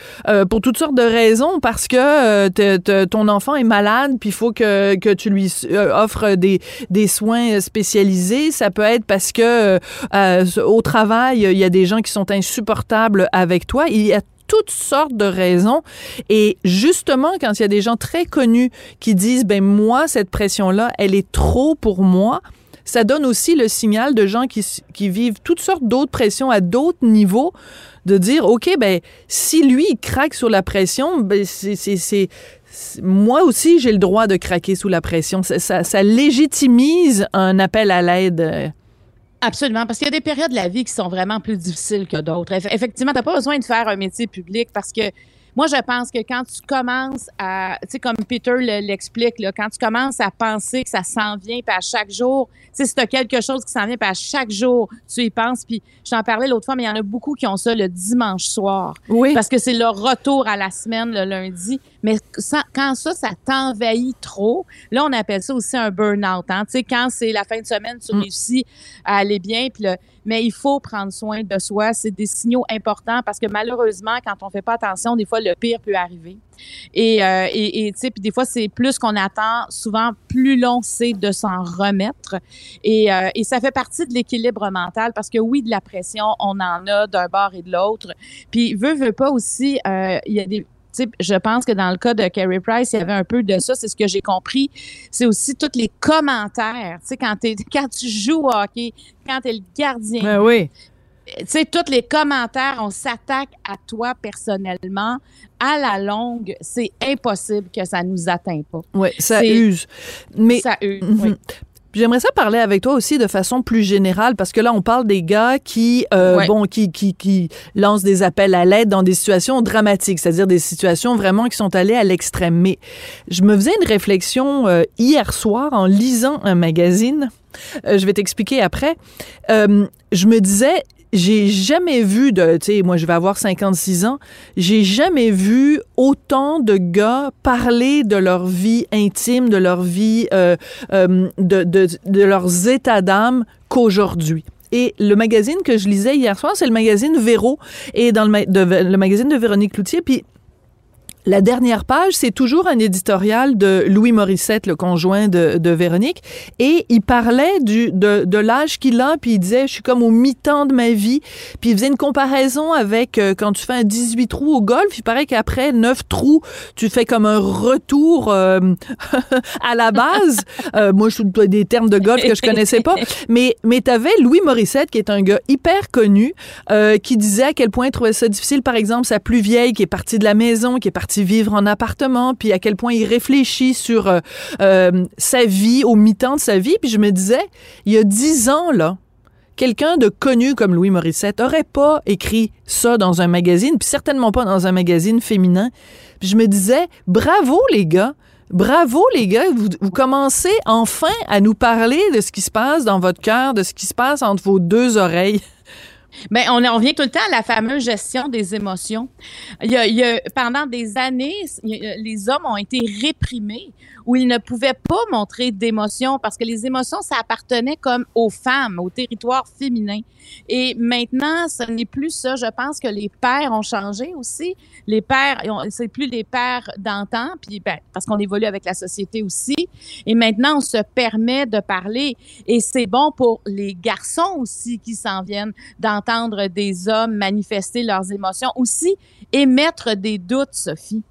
pour toutes sortes de raisons, parce que ton enfant est malade, puis il faut que, que tu lui euh, offres des, des soins spécialisés. Ça peut être parce que euh, au travail, il y a des gens qui sont insupportables avec toi. Il y a toutes sortes de raisons. Et justement, quand il y a des gens très connus qui disent, ben moi, cette pression-là, elle est trop pour moi, ça donne aussi le signal de gens qui, qui vivent toutes sortes d'autres pressions à d'autres niveaux, de dire, OK, ben si lui, il craque sur la pression, ben c'est moi aussi, j'ai le droit de craquer sous la pression. Ça, légitimise un appel à l'aide. Absolument, parce qu'il y a des périodes de la vie qui sont vraiment plus difficiles que d'autres. Effectivement, tu n'as pas besoin de faire un métier public parce que moi, je pense que quand tu commences à, tu sais, comme Peter l'explique, quand tu commences à penser que ça s'en vient, puis à chaque jour, tu sais, si tu as quelque chose qui s'en vient, puis à chaque jour, tu y penses, puis je t'en parlais l'autre fois, mais il y en a beaucoup qui ont ça le dimanche soir. Oui. Parce que c'est leur retour à la semaine le lundi. Mais quand ça, ça t'envahit trop, là, on appelle ça aussi un burn-out. Hein? Tu sais, quand c'est la fin de semaine, tu mm. réussis à aller bien, puis mais il faut prendre soin de soi. C'est des signaux importants parce que malheureusement, quand on fait pas attention, des fois, le pire peut arriver. Et, euh, et, tu sais, puis des fois, c'est plus qu'on attend, souvent plus long, c'est de s'en remettre. Et, euh, et ça fait partie de l'équilibre mental parce que oui, de la pression, on en a d'un bord et de l'autre. Puis, veut, veut pas aussi, euh, il y a des je pense que dans le cas de Carrie Price, il y avait un peu de ça. C'est ce que j'ai compris. C'est aussi tous les commentaires. Tu sais, quand, quand tu joues au hockey, quand tu es le gardien. Ben oui. Tu sais, tous les commentaires, on s'attaque à toi personnellement. À la longue, c'est impossible que ça nous atteigne pas. Oui, ça use. Mais, ça use, oui. J'aimerais ça parler avec toi aussi de façon plus générale parce que là on parle des gars qui euh, bon qui, qui qui lancent des appels à l'aide dans des situations dramatiques, c'est-à-dire des situations vraiment qui sont allées à l'extrême. Mais je me faisais une réflexion euh, hier soir en lisant un magazine. Euh, je vais t'expliquer après. je me disais j'ai jamais vu de, tu sais, moi je vais avoir 56 ans, j'ai jamais vu autant de gars parler de leur vie intime, de leur vie, euh, euh, de, de, de leurs états d'âme qu'aujourd'hui. Et le magazine que je lisais hier soir, c'est le magazine Véro, et dans le, le magazine de Véronique Cloutier, puis la dernière page, c'est toujours un éditorial de Louis Morissette, le conjoint de, de Véronique, et il parlait du, de, de l'âge qu'il a, puis il disait, je suis comme au mi-temps de ma vie, puis il faisait une comparaison avec euh, quand tu fais un 18 trous au golf, il paraît qu'après 9 trous, tu fais comme un retour euh, à la base. euh, moi, je suis des termes de golf que je connaissais pas, mais, mais tu avais Louis Morissette, qui est un gars hyper connu, qui disait à quel point il trouvait ça difficile, par exemple, sa plus vieille qui est partie de la maison, qui est partie vivre en appartement, puis à quel point il réfléchit sur euh, euh, sa vie, au mi-temps de sa vie. Puis je me disais, il y a dix ans, là, quelqu'un de connu comme Louis Morissette aurait pas écrit ça dans un magazine, puis certainement pas dans un magazine féminin. Puis je me disais, bravo les gars, bravo les gars, vous, vous, commencez enfin à nous parler de ce qui se passe dans votre cœur, de ce qui se passe entre vos deux oreilles. Ben, on, on revient tout le temps à la fameuse gestion des émotions. Il y a, pendant des années, les hommes ont été réprimés où ils ne pouvaient pas montrer d'émotions parce que les émotions, ça appartenait comme aux femmes, au territoire féminin. Et maintenant, ce n'est plus ça. Je pense que les pères ont changé aussi. Les pères, c'est plus les pères d'antan, puis ben, parce qu'on évolue avec la société aussi. Et maintenant, on se permet de parler. Et c'est bon pour les garçons aussi qui s'en viennent d'entendre des hommes manifester leurs émotions. Aussi, émettre des doutes, Sophie.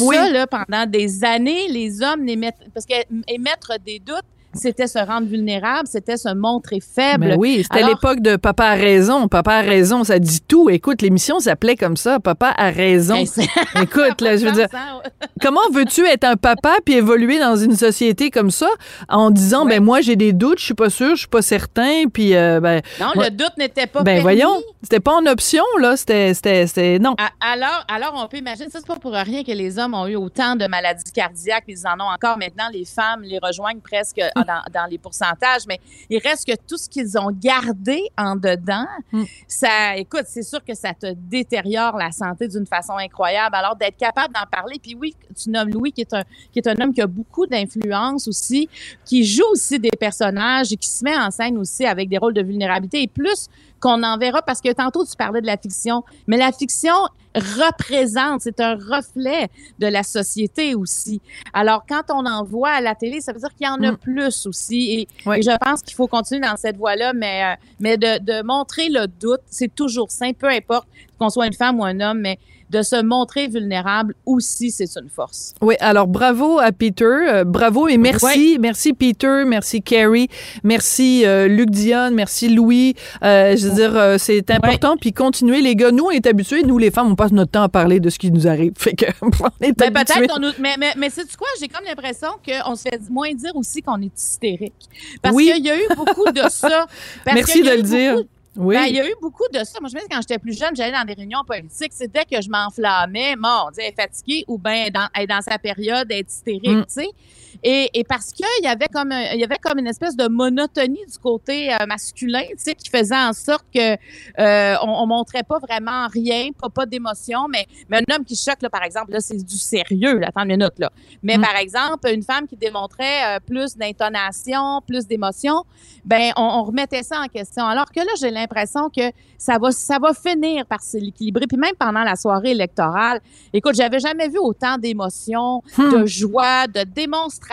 Oui. Ça, là, pendant des années, les hommes n'émettent... Parce qu'émettre des doutes, c'était se rendre vulnérable, c'était se montrer faible. Oui, c'était l'époque de Papa a raison. Papa a raison, ça dit tout. Écoute, l'émission s'appelait comme ça, Papa a raison. Ben, Écoute, là, je veux dire, comment veux-tu être un papa puis évoluer dans une société comme ça en disant, ben moi j'ai des doutes, je suis pas sûr, je suis pas certain, puis euh, ben. Non, moi- le doute n'était pas Ben permis. voyons, c'était pas en option là, c'était, c'était, non. Alors, alors, on peut imaginer, ça, c'est pas pour rien que les hommes ont eu autant de maladies cardiaques, ils en ont encore maintenant. Les femmes les rejoignent presque. Dans, dans les pourcentages, mais il reste que tout ce qu'ils ont gardé en dedans, Hum. ça, écoute, c'est sûr que ça te détériore la santé d'une façon incroyable. Alors, d'être capable d'en parler, puis oui, tu nommes Louis, qui est un, qui est un homme qui a beaucoup d'influence aussi, qui joue aussi des personnages et qui se met en scène aussi avec des rôles de vulnérabilité. Et plus qu'on en verra, parce que tantôt tu parlais de la fiction, mais la fiction représente, c'est un reflet de la société aussi. Alors, quand on en voit à la télé, ça veut dire qu'il y en a Mm. plus aussi. Et, Oui. et je pense qu'il faut continuer dans cette voie-là, mais, euh, mais de, de montrer le doute, c'est toujours sain, peu importe qu'on soit une femme ou un homme, mais de se montrer vulnérable aussi, c'est une force. Oui, alors bravo à Peter, euh, bravo et merci, merci Peter, merci Carrie, merci euh, Luc Dion, merci Louis. Je veux dire, c'est important. Puis continuez les gars, nous on est habitués, nous les femmes, on passe notre temps à parler de ce qui nous arrive. Fait que on est Ben, habitués. peut-être qu'on nous- mais mais mais c'est quoi? J'ai comme l'impression qu'on se fait moins dire aussi qu'on est hystérique parce Oui. qu'il y a eu beaucoup de ça Parce Merci de le dire. beaucoup- Oui. Ben, il y a eu beaucoup de ça. Moi, je me souviens, quand j'étais plus jeune, j'allais dans des réunions politiques. Dès que je m'enflammais, elle est fatiguée ou bien dans, dans sa période, est hystérique, Mm. tu sais. Et, et parce qu'il y avait comme un- il y avait comme une espèce de monotonie du côté euh, masculin, tu sais, qui faisait en sorte que euh, on, on montrait pas vraiment rien, pas, pas d'émotion, mais, mais un homme qui choque, là, par exemple, là, c'est du sérieux, là, attends une minute, là. Mais Mm. par exemple, une femme qui démontrait euh, plus d'intonation, plus d'émotion, ben on, on remettait ça en question. Alors que là, j'ai l'impression que ça va, ça va finir par s'équilibrer. Puis même pendant la soirée électorale, écoute, j'avais jamais vu autant d'émotions, Hmm. de joie, de démonstration.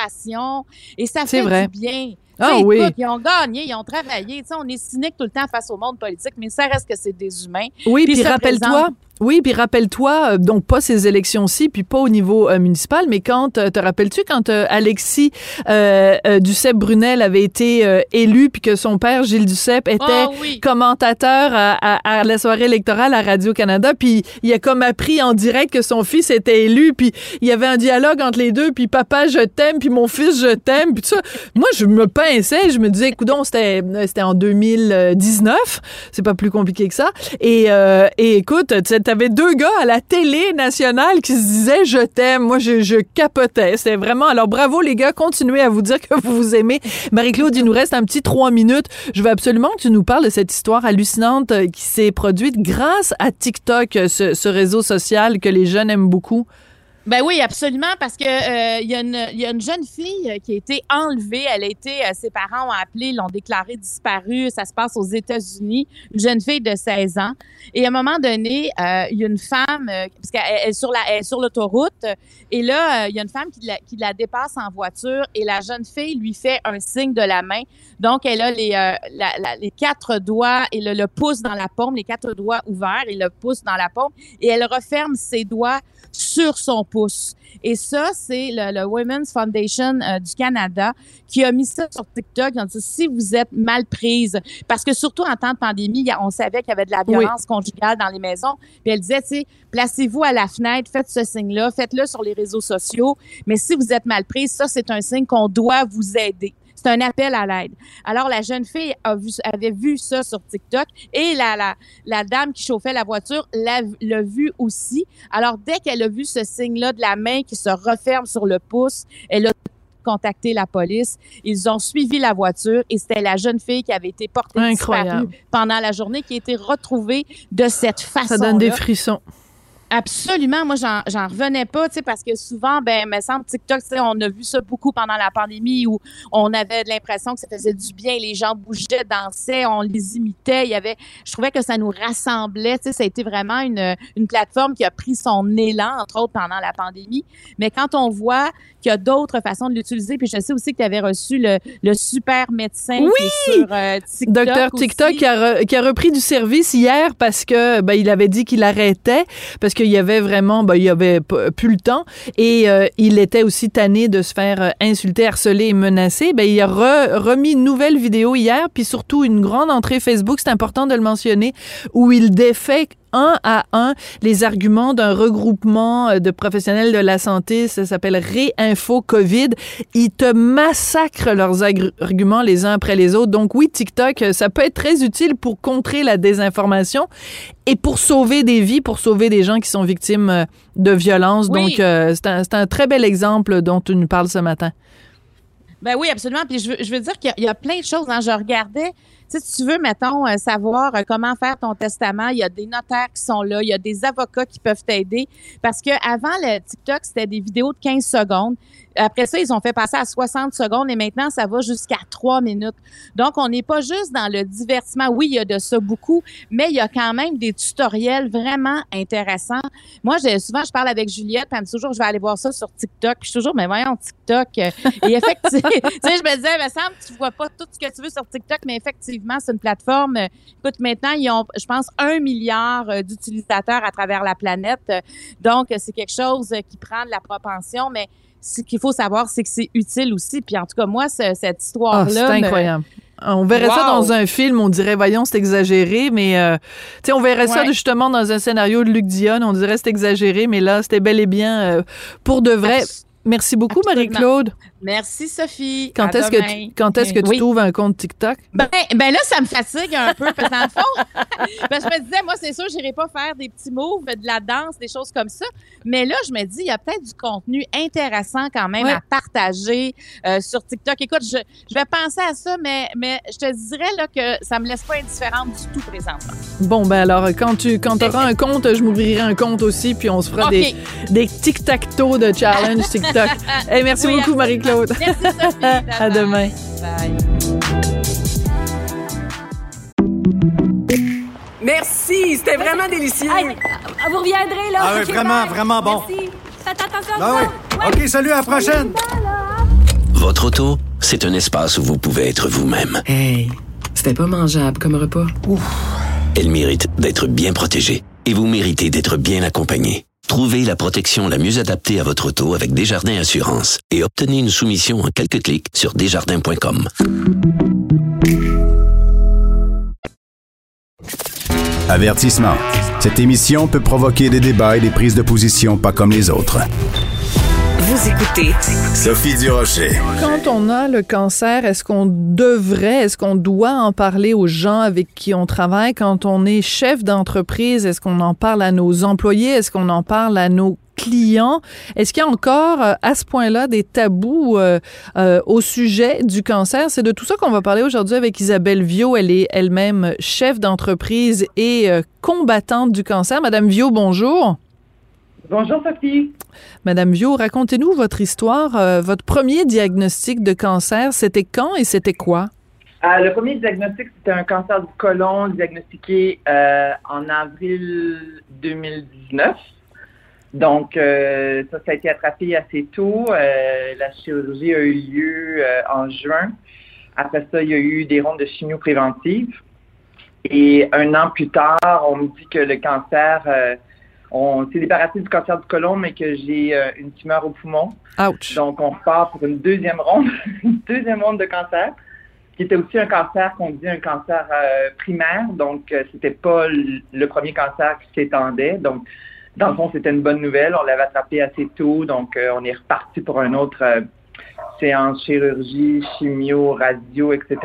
Et ça fait vrai. du bien. Ah oui. écoute, ils ont gagné, ils ont travaillé. Tu sais, on est cynique tout le temps face au monde politique, mais ça reste que c'est des humains. Oui, puis rappelle-toi, oui, puis rappelle-toi, euh, donc pas ces élections-ci, puis pas au niveau euh, municipal, mais quand, euh, te rappelles-tu quand euh, Alexis euh, Duceppe-Brunel avait été élu, puis que son père, Gilles Duceppe, était Ah oui. commentateur à, à- à la soirée électorale à Radio-Canada, puis il a comme appris en direct que son fils était élu, puis il y avait un dialogue entre les deux, puis papa, je t'aime, puis mon fils, je t'aime, puis tout ça. Moi, je me pinçais, je me disais, écoute, c'était c'était en 2019, c'est pas plus compliqué que ça. Et, euh, et écoute, tu avais deux gars à la télé nationale qui se disaient je t'aime. Moi, je, capotais. C'était vraiment. Alors, bravo les gars, continuez à vous dire que vous vous aimez. Marie-Claude, il nous reste un petit trois minutes. Je veux absolument que tu nous parles de cette histoire hallucinante euh, qui s'est produite grâce à TikTok, euh, ce réseau social que les jeunes aiment beaucoup. Ben oui, absolument, parce que euh, il y, a une- il y a une jeune fille euh, qui a été enlevée. Elle a été, euh, ses parents ont appelé, l'ont déclarée disparue. Ça se passe aux États-Unis. Une jeune fille de 16 ans. Et à un moment donné, euh, il y a une femme, euh, parce qu'elle elle est sur la, elle est sur l'autoroute, euh, et là, euh, il y a une femme qui la, qui la dépasse en voiture, et la jeune fille lui fait un signe de la main. Donc, elle a les, euh, les quatre doigts et le, le pouce dans la paume, les quatre doigts ouverts et le pouce dans la paume, et elle referme ses doigts sur son pouce. Et ça, c'est le, le Women's Foundation euh, du Canada qui a mis ça sur TikTok. Ils ont dit, si vous êtes mal prise, parce que surtout en temps de pandémie, on savait qu'il y avait de la Oui. violence conjugale dans les maisons. Puis elle disait, tu sais, placez-vous à la fenêtre, faites ce signe-là, faites-le sur les réseaux sociaux. Mais si vous êtes mal prise, ça, c'est un signe qu'on doit vous aider. C'est un appel à l'aide. Alors, la jeune fille a vu, avait vu ça sur TikTok et la, la, la dame qui chauffait la voiture l'a vu aussi. Alors, dès qu'elle a vu ce signe-là de la main qui se referme sur le pouce, elle a contacté la police. Ils ont suivi la voiture et c'était la jeune fille qui avait été portée Incroyable. disparue pendant la journée qui a été retrouvée de cette façon. Ça donne des frissons. Absolument. Moi, j'en, revenais pas, tu sais, parce que souvent, ben, me semble, TikTok, tu sais, on a vu ça beaucoup pendant la pandémie où on avait l'impression que ça faisait du bien. Les gens bougeaient, dansaient, on les imitait. Il y avait, je trouvais que ça nous rassemblait. Tu sais, ça a été vraiment une, une plateforme qui a pris son élan, entre autres, pendant la pandémie. Mais quand on voit qu'il y a d'autres façons de l'utiliser, puis je sais aussi que tu avais reçu le, le super médecin qui est sur euh, TikTok. Docteur. TikTok qui a, re- qui a repris du service hier parce que ben, il avait dit qu'il arrêtait parce qu'il y avait vraiment ben, il y avait plus le temps. Et euh, il était aussi tanné de se faire euh, insulter, harceler et menacer. Ben, il a re- remis une nouvelle vidéo hier. Puis surtout une grande entrée Facebook, c'est important de le mentionner, où il défait un à un les arguments d'un regroupement euh, de professionnels de la santé, ça s'appelle Réinfo COVID. Ils te massacrent leurs arguments les uns après les autres. Donc oui, TikTok, euh, ça peut être très utile pour contrer la désinformation et pour sauver des vies, pour sauver des gens qui sont victimes euh, de violences. Oui. Donc euh, c'est un, très bel exemple dont tu nous parles ce matin. Ben oui, absolument. Puis je veux, je veux dire qu'il y a- il y, a plein de choses. Hein. Je regardais, si tu veux, mettons, euh, savoir euh, comment faire ton testament, il y a des notaires qui sont là, il y a des avocats qui peuvent t'aider. Parce que avant le TikTok, c'était des vidéos de 15 secondes. Après ça, ils ont fait passer à 60 secondes et maintenant, ça va jusqu'à 3 minutes. Donc, on n'est pas juste dans le divertissement. Oui, il y a de ça beaucoup, mais il y a quand même des tutoriels vraiment intéressants. Moi, souvent, je parle avec Juliette, elle me dit toujours, je vais aller voir ça sur TikTok. Je suis toujours, mais voyons, TikTok. euh, Et effectivement, tu sais, je me disais, semble, tu vois pas tout ce que tu veux sur TikTok, mais effectivement, c'est une plateforme. Écoute, maintenant, ils ont, je pense, un milliard euh, d'utilisateurs à travers la planète. Donc, c'est quelque chose qui prend de la propension, mais ce qu'il faut savoir, c'est que c'est utile aussi. Puis en tout cas, moi, ce- cette Ah, histoire-là. c'est me- incroyable. On verrait ça dans un film, on dirait, voyons, c'est exagéré, mais euh, tu sais, on verrait ça justement dans un scénario de Luc Dion, on dirait c'est exagéré, mais là, c'était bel et bien euh, pour de vrai. Merci beaucoup. Marie-Claude. Merci, Sophie. Quand est-ce que tu, quand est-ce que tu Oui. trouves un compte TikTok? Ben, ben là, ça me fatigue un peu, parce que dans le fond, je me disais, moi, c'est sûr, j'irai pas faire des petits moves, de la danse, des choses comme ça. Mais là, je me dis, il y a peut-être du contenu intéressant quand même Ouais. à partager euh, sur TikTok. Écoute, je, je vais penser à ça, mais, mais je te dirais là, que ça me laisse pas indifférente du tout présentement. Bon, ben alors, quand tu quand auras un compte, je m'ouvrirai un compte aussi, puis on se fera des, des tic-tac-toe de challenge TikTok. Hey, merci Oui, beaucoup, Marie-Claude. Merci, Sophie. à demain. Bye. Merci, c'était vraiment délicieux. Vous reviendrez, là. Ah oui, vraiment, bye. vraiment bon. Merci. Faites attention à Ah oui. OK, salut, à la prochaine. Votre auto, c'est un espace où vous pouvez être vous-même. Hey, c'était pas mangeable comme repas. Elle mérite d'être bien protégée et vous méritez d'être bien accompagné. Trouvez la protection la mieux adaptée à votre auto avec Desjardins Assurance et obtenez une soumission en quelques clics sur desjardins.com. Avertissement. Cette émission peut provoquer des débats et des prises de position pas comme les autres. Vous écoutez Sophie Durocher. Quand on a le cancer, est-ce qu'on devrait, est-ce qu'on doit en parler aux gens avec qui on travaille? Quand on est chef d'entreprise, est-ce qu'on en parle à nos employés? Est-ce qu'on en parle à nos clients? Est-ce qu'il y a encore euh, à ce point-là des tabous euh, euh, au sujet du cancer? C'est de tout ça qu'on va parler aujourd'hui avec Isabelle Viau. Elle est elle-même chef d'entreprise et euh, combattante du cancer. Madame Viau, bonjour. Bonjour Sophie. Madame Viau, racontez-nous votre histoire. Euh, votre premier diagnostic de cancer, c'était quand et c'était quoi? Euh, le premier diagnostic, c'était un cancer du côlon diagnostiqué euh, en avril 2019. Donc, ça, ça a été attrapé assez tôt. La chirurgie a eu lieu en juin. Après ça, il y a eu des rondes de chimio préventive. Et un an plus tard, on me dit que le cancer, on s'est débarrassé du cancer du côlon, mais que j'ai euh, une tumeur au poumon. Ouch. Donc, on repart pour une deuxième ronde, une deuxième ronde de cancer, qui était aussi un cancer qu'on dit un cancer euh, primaire. Donc, euh, c'était pas le premier cancer qui s'étendait. Donc, dans le fond, c'était une bonne nouvelle. On l'avait attrapé assez tôt. Donc, euh, on est reparti pour une autre séance chirurgie, chimio, radio, etc.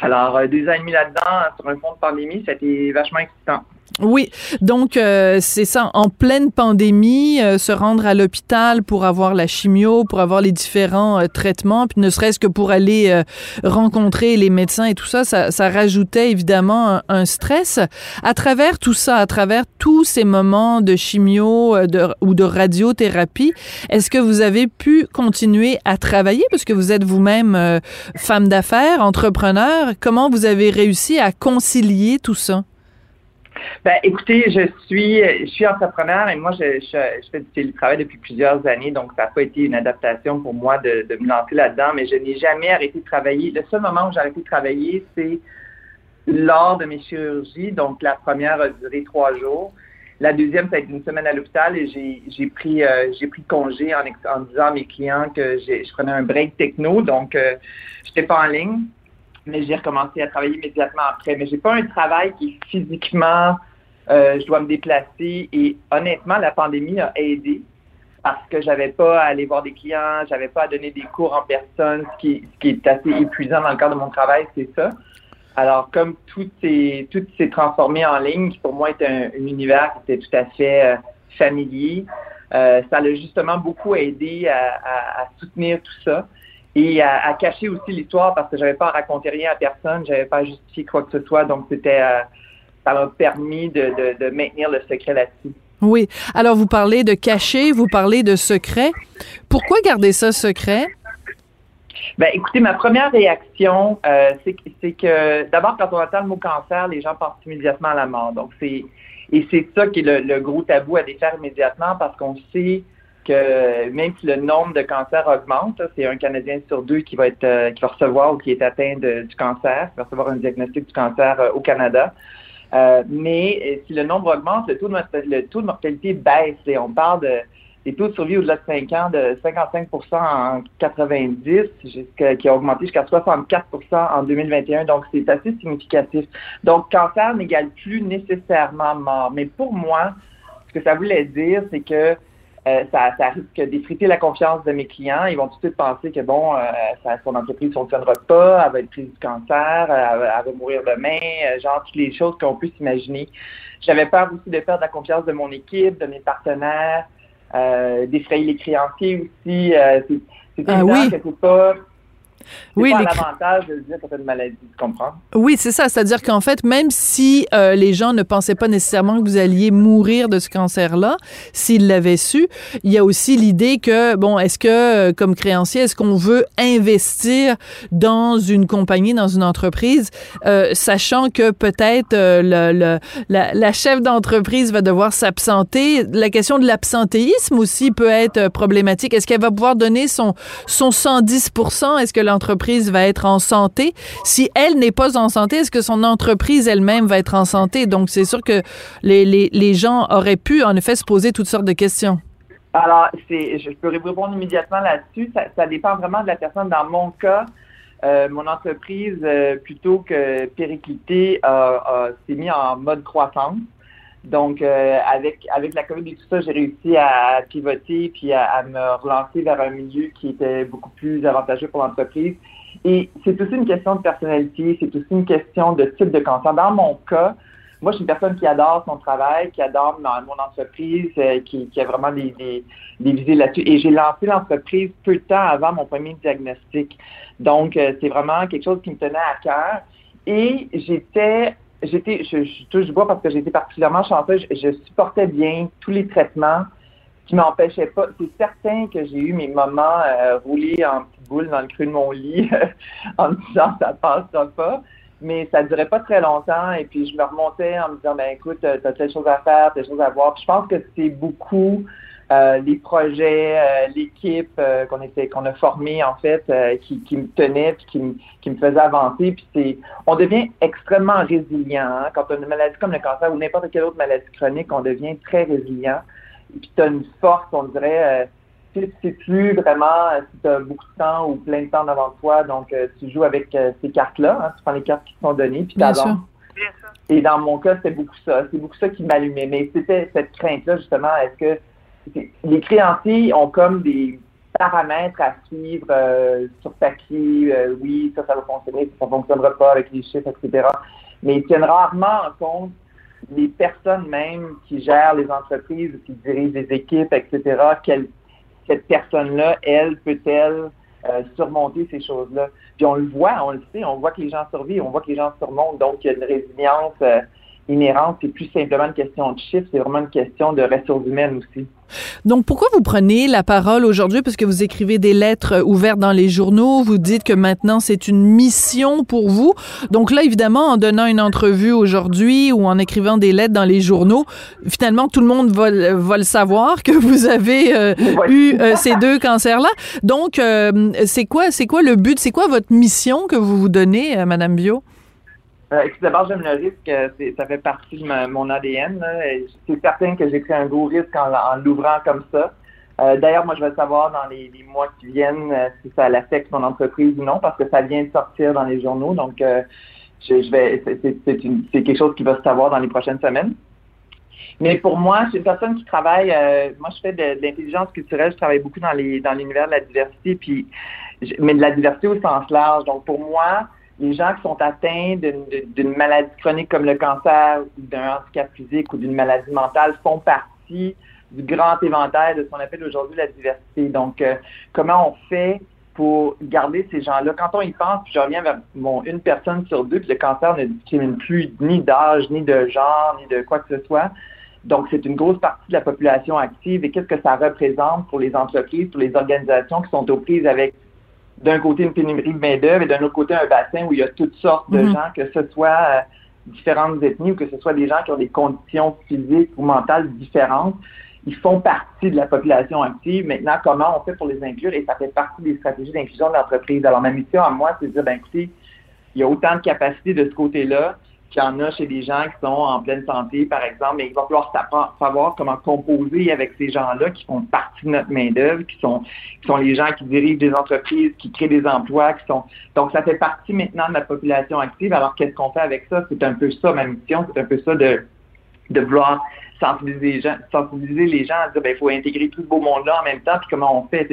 Alors, deux ans et demi là-dedans, sur un fond de pandémie, c'était vachement excitant. Oui, donc euh, c'est ça, en pleine pandémie, euh, se rendre à l'hôpital pour avoir la chimio, pour avoir les différents euh, traitements, puis ne serait-ce que pour aller euh, rencontrer les médecins et tout ça, ça, ça rajoutait évidemment un, stress. À travers tout ça, à travers tous ces moments de chimio euh, de, ou de radiothérapie, est-ce que vous avez pu continuer à travailler, parce que vous êtes vous-même femme d'affaires, entrepreneur, comment vous avez réussi à concilier tout ça? Ben, écoutez, je suis, je suis entrepreneur et moi, je, je, je fais du télétravail depuis plusieurs années, donc ça n'a pas été une adaptation pour moi de, me lancer là-dedans, mais je n'ai jamais arrêté de travailler. Le seul moment où j'ai arrêté de travailler, c'est lors de mes chirurgies. Donc, la première a duré trois jours. La deuxième, ça a été une semaine à l'hôpital et j'ai, euh, pris congé en, disant à mes clients que je prenais un break techno, donc euh, j'étais pas en ligne mais j'ai recommencé à travailler immédiatement après. Mais j'ai pas un travail qui est physiquement, euh, je dois me déplacer. Et honnêtement, la pandémie a aidé parce que j'avais pas à aller voir des clients, j'avais pas à donner des cours en personne, ce qui, ce qui est assez épuisant dans le cadre de mon travail, c'est ça. Alors, comme tout s'est tout s'est transformé en ligne, qui pour moi un, un univers qui était tout à fait euh, familier, euh, ça l'a justement beaucoup aidé à, à- à soutenir tout ça et à, à cacher aussi l'histoire parce que j'avais pas à raconter rien à personne, j'avais pas à justifier quoi que ce soit, donc c'était euh, ça m'a permis de, de, de maintenir le secret là-dessus. Oui. Alors, vous parlez de cacher, vous parlez de secret. Pourquoi garder ça secret? Ben, écoutez, ma première réaction, euh, c'est que, c'est que d'abord, quand on entend le mot cancer, les gens pensent immédiatement à la mort. Donc, c'est et c'est ça qui est le, le gros tabou à défaire immédiatement parce qu'on sait que même si le nombre de cancers augmente, c'est un Canadien sur deux qui va être euh, qui va recevoir ou qui est atteint de- du cancer, qui va recevoir un diagnostic du cancer euh, au Canada. Euh, mais si le nombre augmente, le taux de, mortalité baisse. Et on parle de des taux de survie au-delà de 5 ans de 55% en 90, jusqu'à- qui a augmenté jusqu'à 64% en 2021. Donc, c'est assez significatif. Donc, cancer n'égale plus nécessairement mort. Mais pour moi, ce que ça voulait dire, c'est que euh, ça, ça risque d'effriter la confiance de mes clients. Ils vont tout de suite penser que, bon, euh, ça- son entreprise ne fonctionnera pas, elle va être prise du cancer, euh, elle, va- elle va mourir demain, euh, genre toutes les choses qu'on peut s'imaginer. J'avais peur aussi de perdre la confiance de mon équipe, de mes partenaires, euh, d'effrayer les créanciers aussi. Euh, c'est Ah évident oui. que c'est pas, Oui, pas les un cr- avantage de dire que tu as une maladie, tu comprends? Oui, c'est ça. C'est-à-dire qu'en fait, même si euh, les gens ne pensaient pas nécessairement que vous alliez mourir de ce cancer-là, s'ils l'avaient su, il y a aussi l'idée que, bon, est-ce que, euh, comme créancier, est-ce qu'on veut investir dans une compagnie, dans une entreprise, euh, sachant que peut-être euh, le, le- la, la chef d'entreprise va devoir s'absenter? La question de l'absentéisme aussi peut être problématique. Est-ce qu'elle va pouvoir donner son, son 110 Est-ce que l'entreprise va être en santé? Si elle n'est pas en santé, est-ce que son entreprise elle-même va être en santé? Donc, c'est sûr que les, les, les gens auraient pu, en effet, se poser toutes sortes de questions. Alors, c'est, je peux répondre immédiatement là-dessus. Ça, dépend vraiment de la personne. Dans mon cas, euh, mon entreprise, euh, plutôt que péricliter, a- s'est mis en mode croissance. Donc, euh, avec avec la COVID et tout ça, j'ai réussi à pivoter puis à, à me relancer vers un milieu qui était beaucoup plus avantageux pour l'entreprise. Et c'est aussi une question de personnalité, c'est aussi une question de type de cancer. Dans mon cas, moi, je suis une personne qui adore son travail, qui adore ma- mon entreprise, euh, qui, qui a vraiment des, des, des visées là-dessus. Et j'ai lancé l'entreprise peu de temps avant mon premier diagnostic. Donc, euh, c'est vraiment quelque chose qui me tenait à cœur. Et j'étais, j'étais, je, je touche bois parce que j'étais particulièrement chanceuse. Je, je supportais bien tous les traitements qui m'empêchaient pas. C'est certain que j'ai eu mes moments euh, roulés en petite boule dans le creux de mon lit en me disant ça passera pas. Mais ça durait pas très longtemps et puis je me remontais en me disant ben écoute, tu as telle chose à faire, telle chose à voir. Puis je pense que c'est beaucoup euh, les projets, euh, l'équipe euh, qu'on était qu'on a formée en fait, euh, qui, qui me tenait puis qui, me- qui me faisait avancer. Puis c'est on devient extrêmement résilient. hein. Quand on a une maladie comme le cancer ou n'importe quelle autre maladie chronique, on devient très résilient. Et puis tu as une force, on dirait. euh, tu sais plus vraiment euh, si tu as beaucoup de temps ou plein de temps devant toi. Donc, euh, tu joues avec euh, ces cartes-là. hein. tu prends les cartes qui te sont données, puis tu Bien sûr. avances. Et dans mon cas, c'était beaucoup ça. C'est beaucoup ça qui m'allumait. Mais c'était cette crainte-là, justement, est-ce que c'est- les créanciers ont comme des paramètres à suivre euh, sur papier, euh, oui, ça, ça va fonctionner, ça ne fonctionnera pas avec les chiffres, etc. Mais ils tiennent rarement en compte les personnes même qui gèrent les entreprises, qui dirigent les équipes, etc., quelle, cette personne-là, elle, peut-elle euh, surmonter ces choses-là? Puis on le voit, on le sait, on voit que les gens survivent, on voit que les gens surmontent, donc il y a une résilience inhérente. C'est plus simplement une question de chiffres, c'est vraiment une question de ressources humaines aussi. Donc, pourquoi vous prenez la parole aujourd'hui? Parce que vous écrivez des lettres ouvertes dans les journaux. Vous dites que maintenant, c'est une mission pour vous. Donc là, évidemment, en donnant une entrevue aujourd'hui ou en écrivant des lettres dans les journaux, finalement, tout le monde va, va le savoir que vous avez euh, eu euh, ces deux cancers-là. Donc, euh, c'est quoi, c'est quoi le but? C'est quoi votre mission que vous vous donnez, Madame Bio? Euh, D'abord, j'aime le risque. euh, Ça fait partie de mon ADN. C'est certain que j'ai pris un gros risque en, l'ouvrant comme ça. Euh, D'ailleurs, moi, je vais savoir dans les, mois qui viennent euh, si ça l'affecte mon entreprise ou non, parce que ça vient de sortir dans les journaux. Donc, je, vais, c'est- quelque chose qui va se savoir dans les prochaines semaines. Mais pour moi, je suis une personne qui travaille. moi, je fais de, l'intelligence culturelle. Je travaille beaucoup dans dans l'univers de la diversité, puis mais de la diversité au sens large. Donc, pour moi, les gens qui sont atteints d'une maladie chronique comme le cancer, d'un handicap physique ou d'une maladie mentale font partie du grand éventail de ce qu'on appelle aujourd'hui la diversité. Donc, euh, comment on fait pour garder ces gens-là? Quand on y pense, puis je reviens vers mon, une personne sur deux, puis le cancer ne discrimine plus ni d'âge, ni de genre, ni de quoi que ce soit. Donc, c'est une grosse partie de la population active. Et qu'est-ce que ça représente pour les entreprises, pour les organisations qui sont aux prises avec d'un côté une pénurie de main-d'œuvre et d'un autre côté un bassin où il y a toutes sortes de Mhm. gens, que ce soit euh, différentes ethnies ou que ce soit des gens qui ont des conditions physiques ou mentales différentes. Ils font partie de la population active. Maintenant, comment on fait pour les inclure? Et ça fait partie des stratégies d'inclusion de l'entreprise. Alors, ma mission à moi, c'est de dire, ben écoutez, il y a autant de capacités de ce côté-là qu'il y en a chez des gens qui sont en pleine santé, par exemple, mais il va falloir savoir- comment composer avec ces gens-là qui font partie de notre main-d'œuvre, qui sont, qui sont les gens qui dirigent des entreprises, qui créent des emplois, qui sont. Donc, ça fait partie maintenant de la population active. Alors, qu'est-ce qu'on fait avec ça? C'est un peu ça, ma mission, c'est un peu ça de, de vouloir sensibiliser les gens, sensibiliser les gens à dire ben, il faut intégrer tout ce beau monde-là en même temps, puis comment on fait.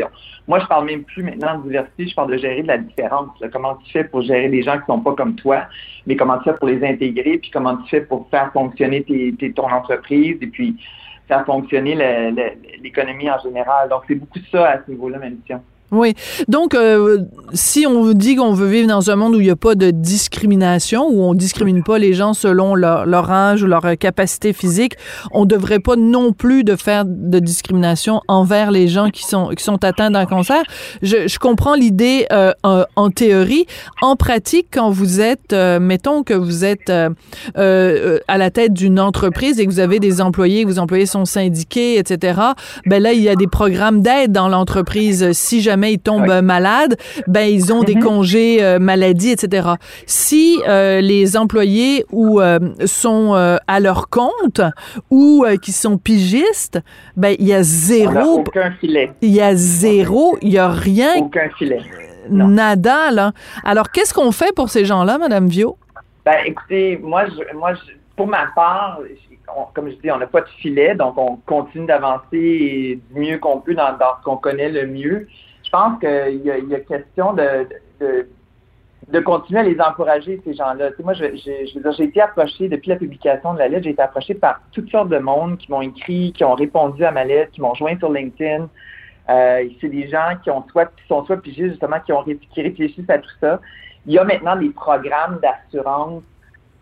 Moi, je parle même plus maintenant de diversité, je parle de gérer de la différence. Comment tu fais pour gérer des gens qui sont pas comme toi, mais comment tu fais pour les intégrer, puis comment tu fais pour faire fonctionner tes, ton entreprise, et puis faire fonctionner l'économie en général. Donc, c'est beaucoup ça à ce niveau-là, ma mission. Oui. Donc, euh, si on dit qu'on veut vivre dans un monde où il n'y a pas de discrimination, où on discrimine pas les gens selon leur, leur âge ou leur euh, capacité physique, on devrait pas non plus de faire de discrimination envers les gens qui sont qui sont atteints d'un cancer. Je, je comprends l'idée euh, en, en théorie. En pratique, quand vous êtes, euh, mettons que vous êtes euh, euh, à la tête d'une entreprise et que vous avez des employés, que vos employés sont syndiqués, etc. Ben là, il y a des programmes d'aide dans l'entreprise. Si jamais ils tombent euh, malades, ben ils ont des congés euh, maladie, etc. Si euh, les employés ou euh, sont à leur compte ou qui sont pigistes, ben il y a zéro. aucun filet. Il y a zéro, il y a rien. Aucun filet. Nada, là. Alors, qu'est-ce qu'on fait pour ces gens-là, Madame Vio? Ben, écoutez, moi, je, moi je- pour ma part, on- comme je dis, on n'a pas de filet, donc on continue d'avancer du mieux qu'on peut dans, dans ce qu'on connaît le mieux. Je pense qu'il y, a- question de, de, continuer à les encourager, ces gens-là. Moi, j'ai été approché, depuis la publication de la lettre, j'ai été approché par toutes sortes de monde qui m'ont écrit, qui ont répondu à ma lettre, qui m'ont joint sur LinkedIn. Euh, c'est des gens qui ont soit qui sont soit pigistes, justement, qui ont qui réfléchissent à tout ça. Il y a maintenant des programmes d'assurance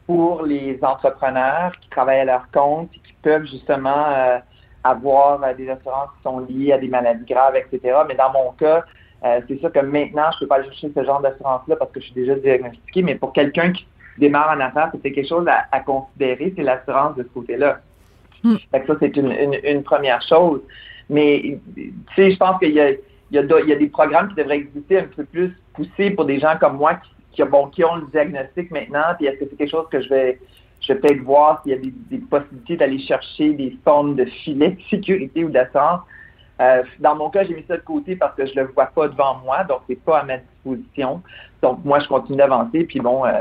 pour les entrepreneurs qui travaillent à leur compte et qui peuvent justement euh, avoir euh, des assurances qui sont liées à des maladies graves, etc. Mais dans mon cas, euh, c'est sûr que maintenant, je ne peux pas aller chercher ce genre d'assurance-là parce que je suis déjà diagnostiqué, mais pour quelqu'un qui démarre en affaires, c'est quelque chose à, à considérer, c'est l'assurance de ce côté-là. Que ça, c'est une, une- une première chose. Mais, tu sais, je pense qu'il y a, il y, a, do- il y a des programmes qui devraient exister un peu plus poussés pour des gens comme moi qui, qui, bon, qui ont le diagnostic maintenant. Puis est-ce que c'est quelque chose que je vais, je vais peut-être voir s'il y a des, possibilités d'aller chercher des formes de filets de sécurité ou d'assurance. Euh, dans mon cas, j'ai mis ça de côté parce que je le vois pas devant moi, donc c'est pas à ma disposition. Donc moi, je continue d'avancer. Puis bon, euh,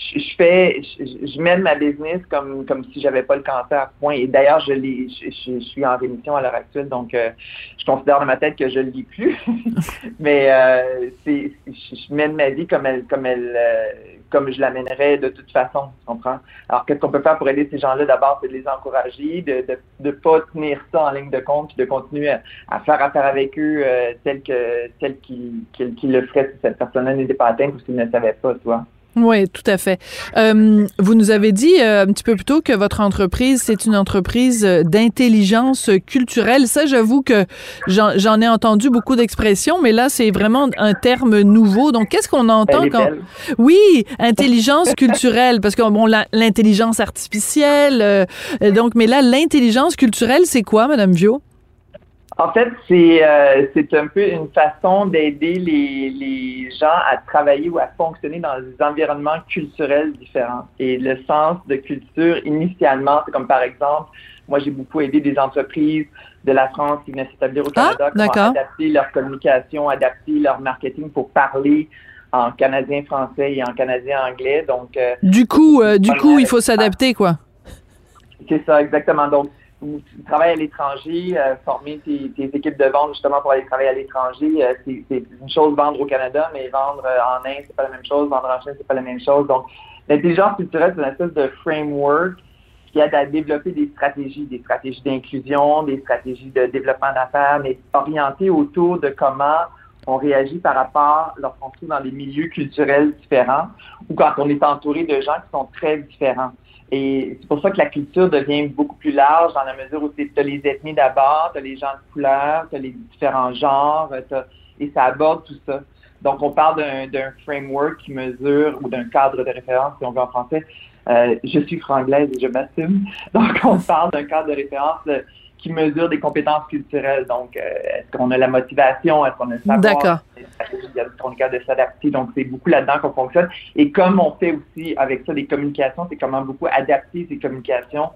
je, je fais, je, je mène ma business comme comme si j'avais pas le cancer. Point. Et d'ailleurs, je suis en rémission à l'heure actuelle, donc euh, je considère dans ma tête que je le lis plus. Mais euh, c'est, je, mène ma vie comme elle, comme elle, euh, comme je l'amènerais de toute façon. Tu comprends? Alors, qu'est-ce qu'on peut faire pour aider ces gens-là? D'abord, c'est de les encourager, de de, de pas tenir ça en ligne de compte, puis de continuer à, à faire affaire avec eux tel que tel qu'ils qu'ils qu'ils le feraient si cette personne-là n'était pas atteinte ou s'ils ne savaient pas, toi. Oui, tout à fait. Euh, vous nous avez dit euh, un petit peu plus tôt que votre entreprise, c'est une entreprise euh, d'intelligence culturelle. Ça, j'avoue que j'en ai entendu beaucoup d'expressions, mais là, c'est vraiment un terme nouveau. Donc, qu'est-ce qu'on entend quand... Oui, intelligence culturelle, parce que, bon, l'intelligence artificielle, euh, donc, mais là, l'intelligence culturelle, c'est quoi, Madame Vio? En fait, c'est euh, c'est un peu une façon d'aider les, les gens à travailler ou à fonctionner dans des environnements culturels différents. Et le sens de culture, initialement, c'est comme par exemple, moi j'ai beaucoup aidé des entreprises de la France qui venaient s'établir au Canada, qui ont adapté leur communication, adapté leur marketing pour parler en canadien français et en canadien anglais. Donc, euh, Du coup, euh, du coup, il faut s'adapter, quoi. c'est ça, exactement. Donc, tu travailles à l'étranger, euh, former tes, tes équipes de vente justement pour aller travailler à l'étranger, euh, c'est c'est une chose vendre au Canada, mais vendre euh, en Inde, c'est pas la même chose, vendre en Chine, c'est pas la même chose. Donc, l'intelligence culturelle, c'est une espèce de framework qui aide à développer des stratégies, des stratégies d'inclusion, des stratégies de développement d'affaires, mais orientées autour de comment on réagit par rapport lorsqu'on se trouve dans des milieux culturels différents ou quand on est entouré de gens qui sont très différents. Et c'est pour ça que la culture devient beaucoup plus large dans la mesure où tu as les ethnies d'abord, tu as les gens de couleur, tu as les différents genres, t'as- et ça aborde tout ça. Donc, on parle d'un d'un framework qui mesure, ou d'un cadre de référence, si on veut en français. Euh, je suis franglaise et je m'assume. Donc, on parle d'un cadre de référence euh, qui mesure des compétences culturelles. Donc, euh, est-ce qu'on a la motivation? Est-ce qu'on a le savoir? D'accord. Est-ce qu'on est capable de s'adapter? Donc, c'est beaucoup là-dedans qu'on fonctionne. Et comme on fait aussi avec ça des communications, c'est comment beaucoup adapter ces communications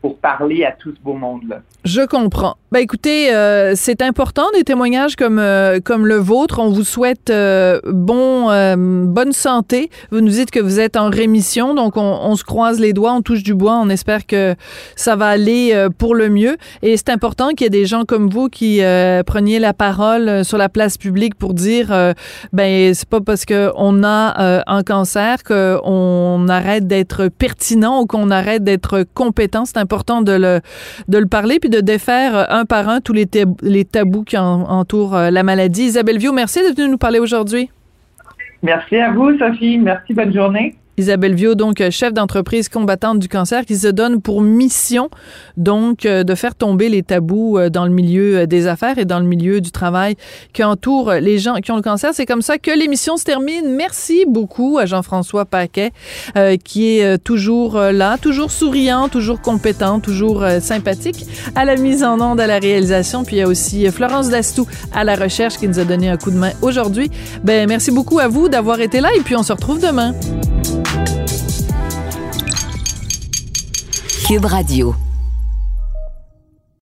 pour parler à tout ce beau monde-là. Je comprends. Ben écoutez, euh, c'est important des témoignages comme euh, comme le vôtre. On vous souhaite euh, bon euh, bonne santé. Vous nous dites que vous êtes en rémission, donc on, on se croise les doigts, on touche du bois, on espère que ça va aller euh, pour le mieux. Et c'est important qu'il y ait des gens comme vous qui euh, preniez la parole sur la place publique pour dire ben c'est pas parce que on a un cancer qu'on arrête d'être pertinent ou qu'on arrête d'être compétent. C'est de le de le parler puis de défaire euh, un par un tous les, les tabous qui en- entourent euh, la maladie. Isabelle Viau, merci d'être venue nous parler aujourd'hui. Merci à vous, Sophie. Merci, bonne journée. Isabelle Viau, donc euh, chef d'entreprise combattante du cancer, qui se donne pour mission donc euh, de faire tomber les tabous euh, dans le milieu des affaires et dans le milieu du travail qui entoure les gens qui ont le cancer. C'est comme ça que l'émission se termine. Merci beaucoup à Jean-François Paquet, qui est toujours là, toujours souriant, toujours compétent, toujours sympathique, à la mise en onde, à la réalisation. Puis il y a aussi Florence Dastou à la recherche qui nous a donné un coup de main aujourd'hui. Ben merci beaucoup à vous d'avoir été là et puis on se retrouve demain. Cube Radio.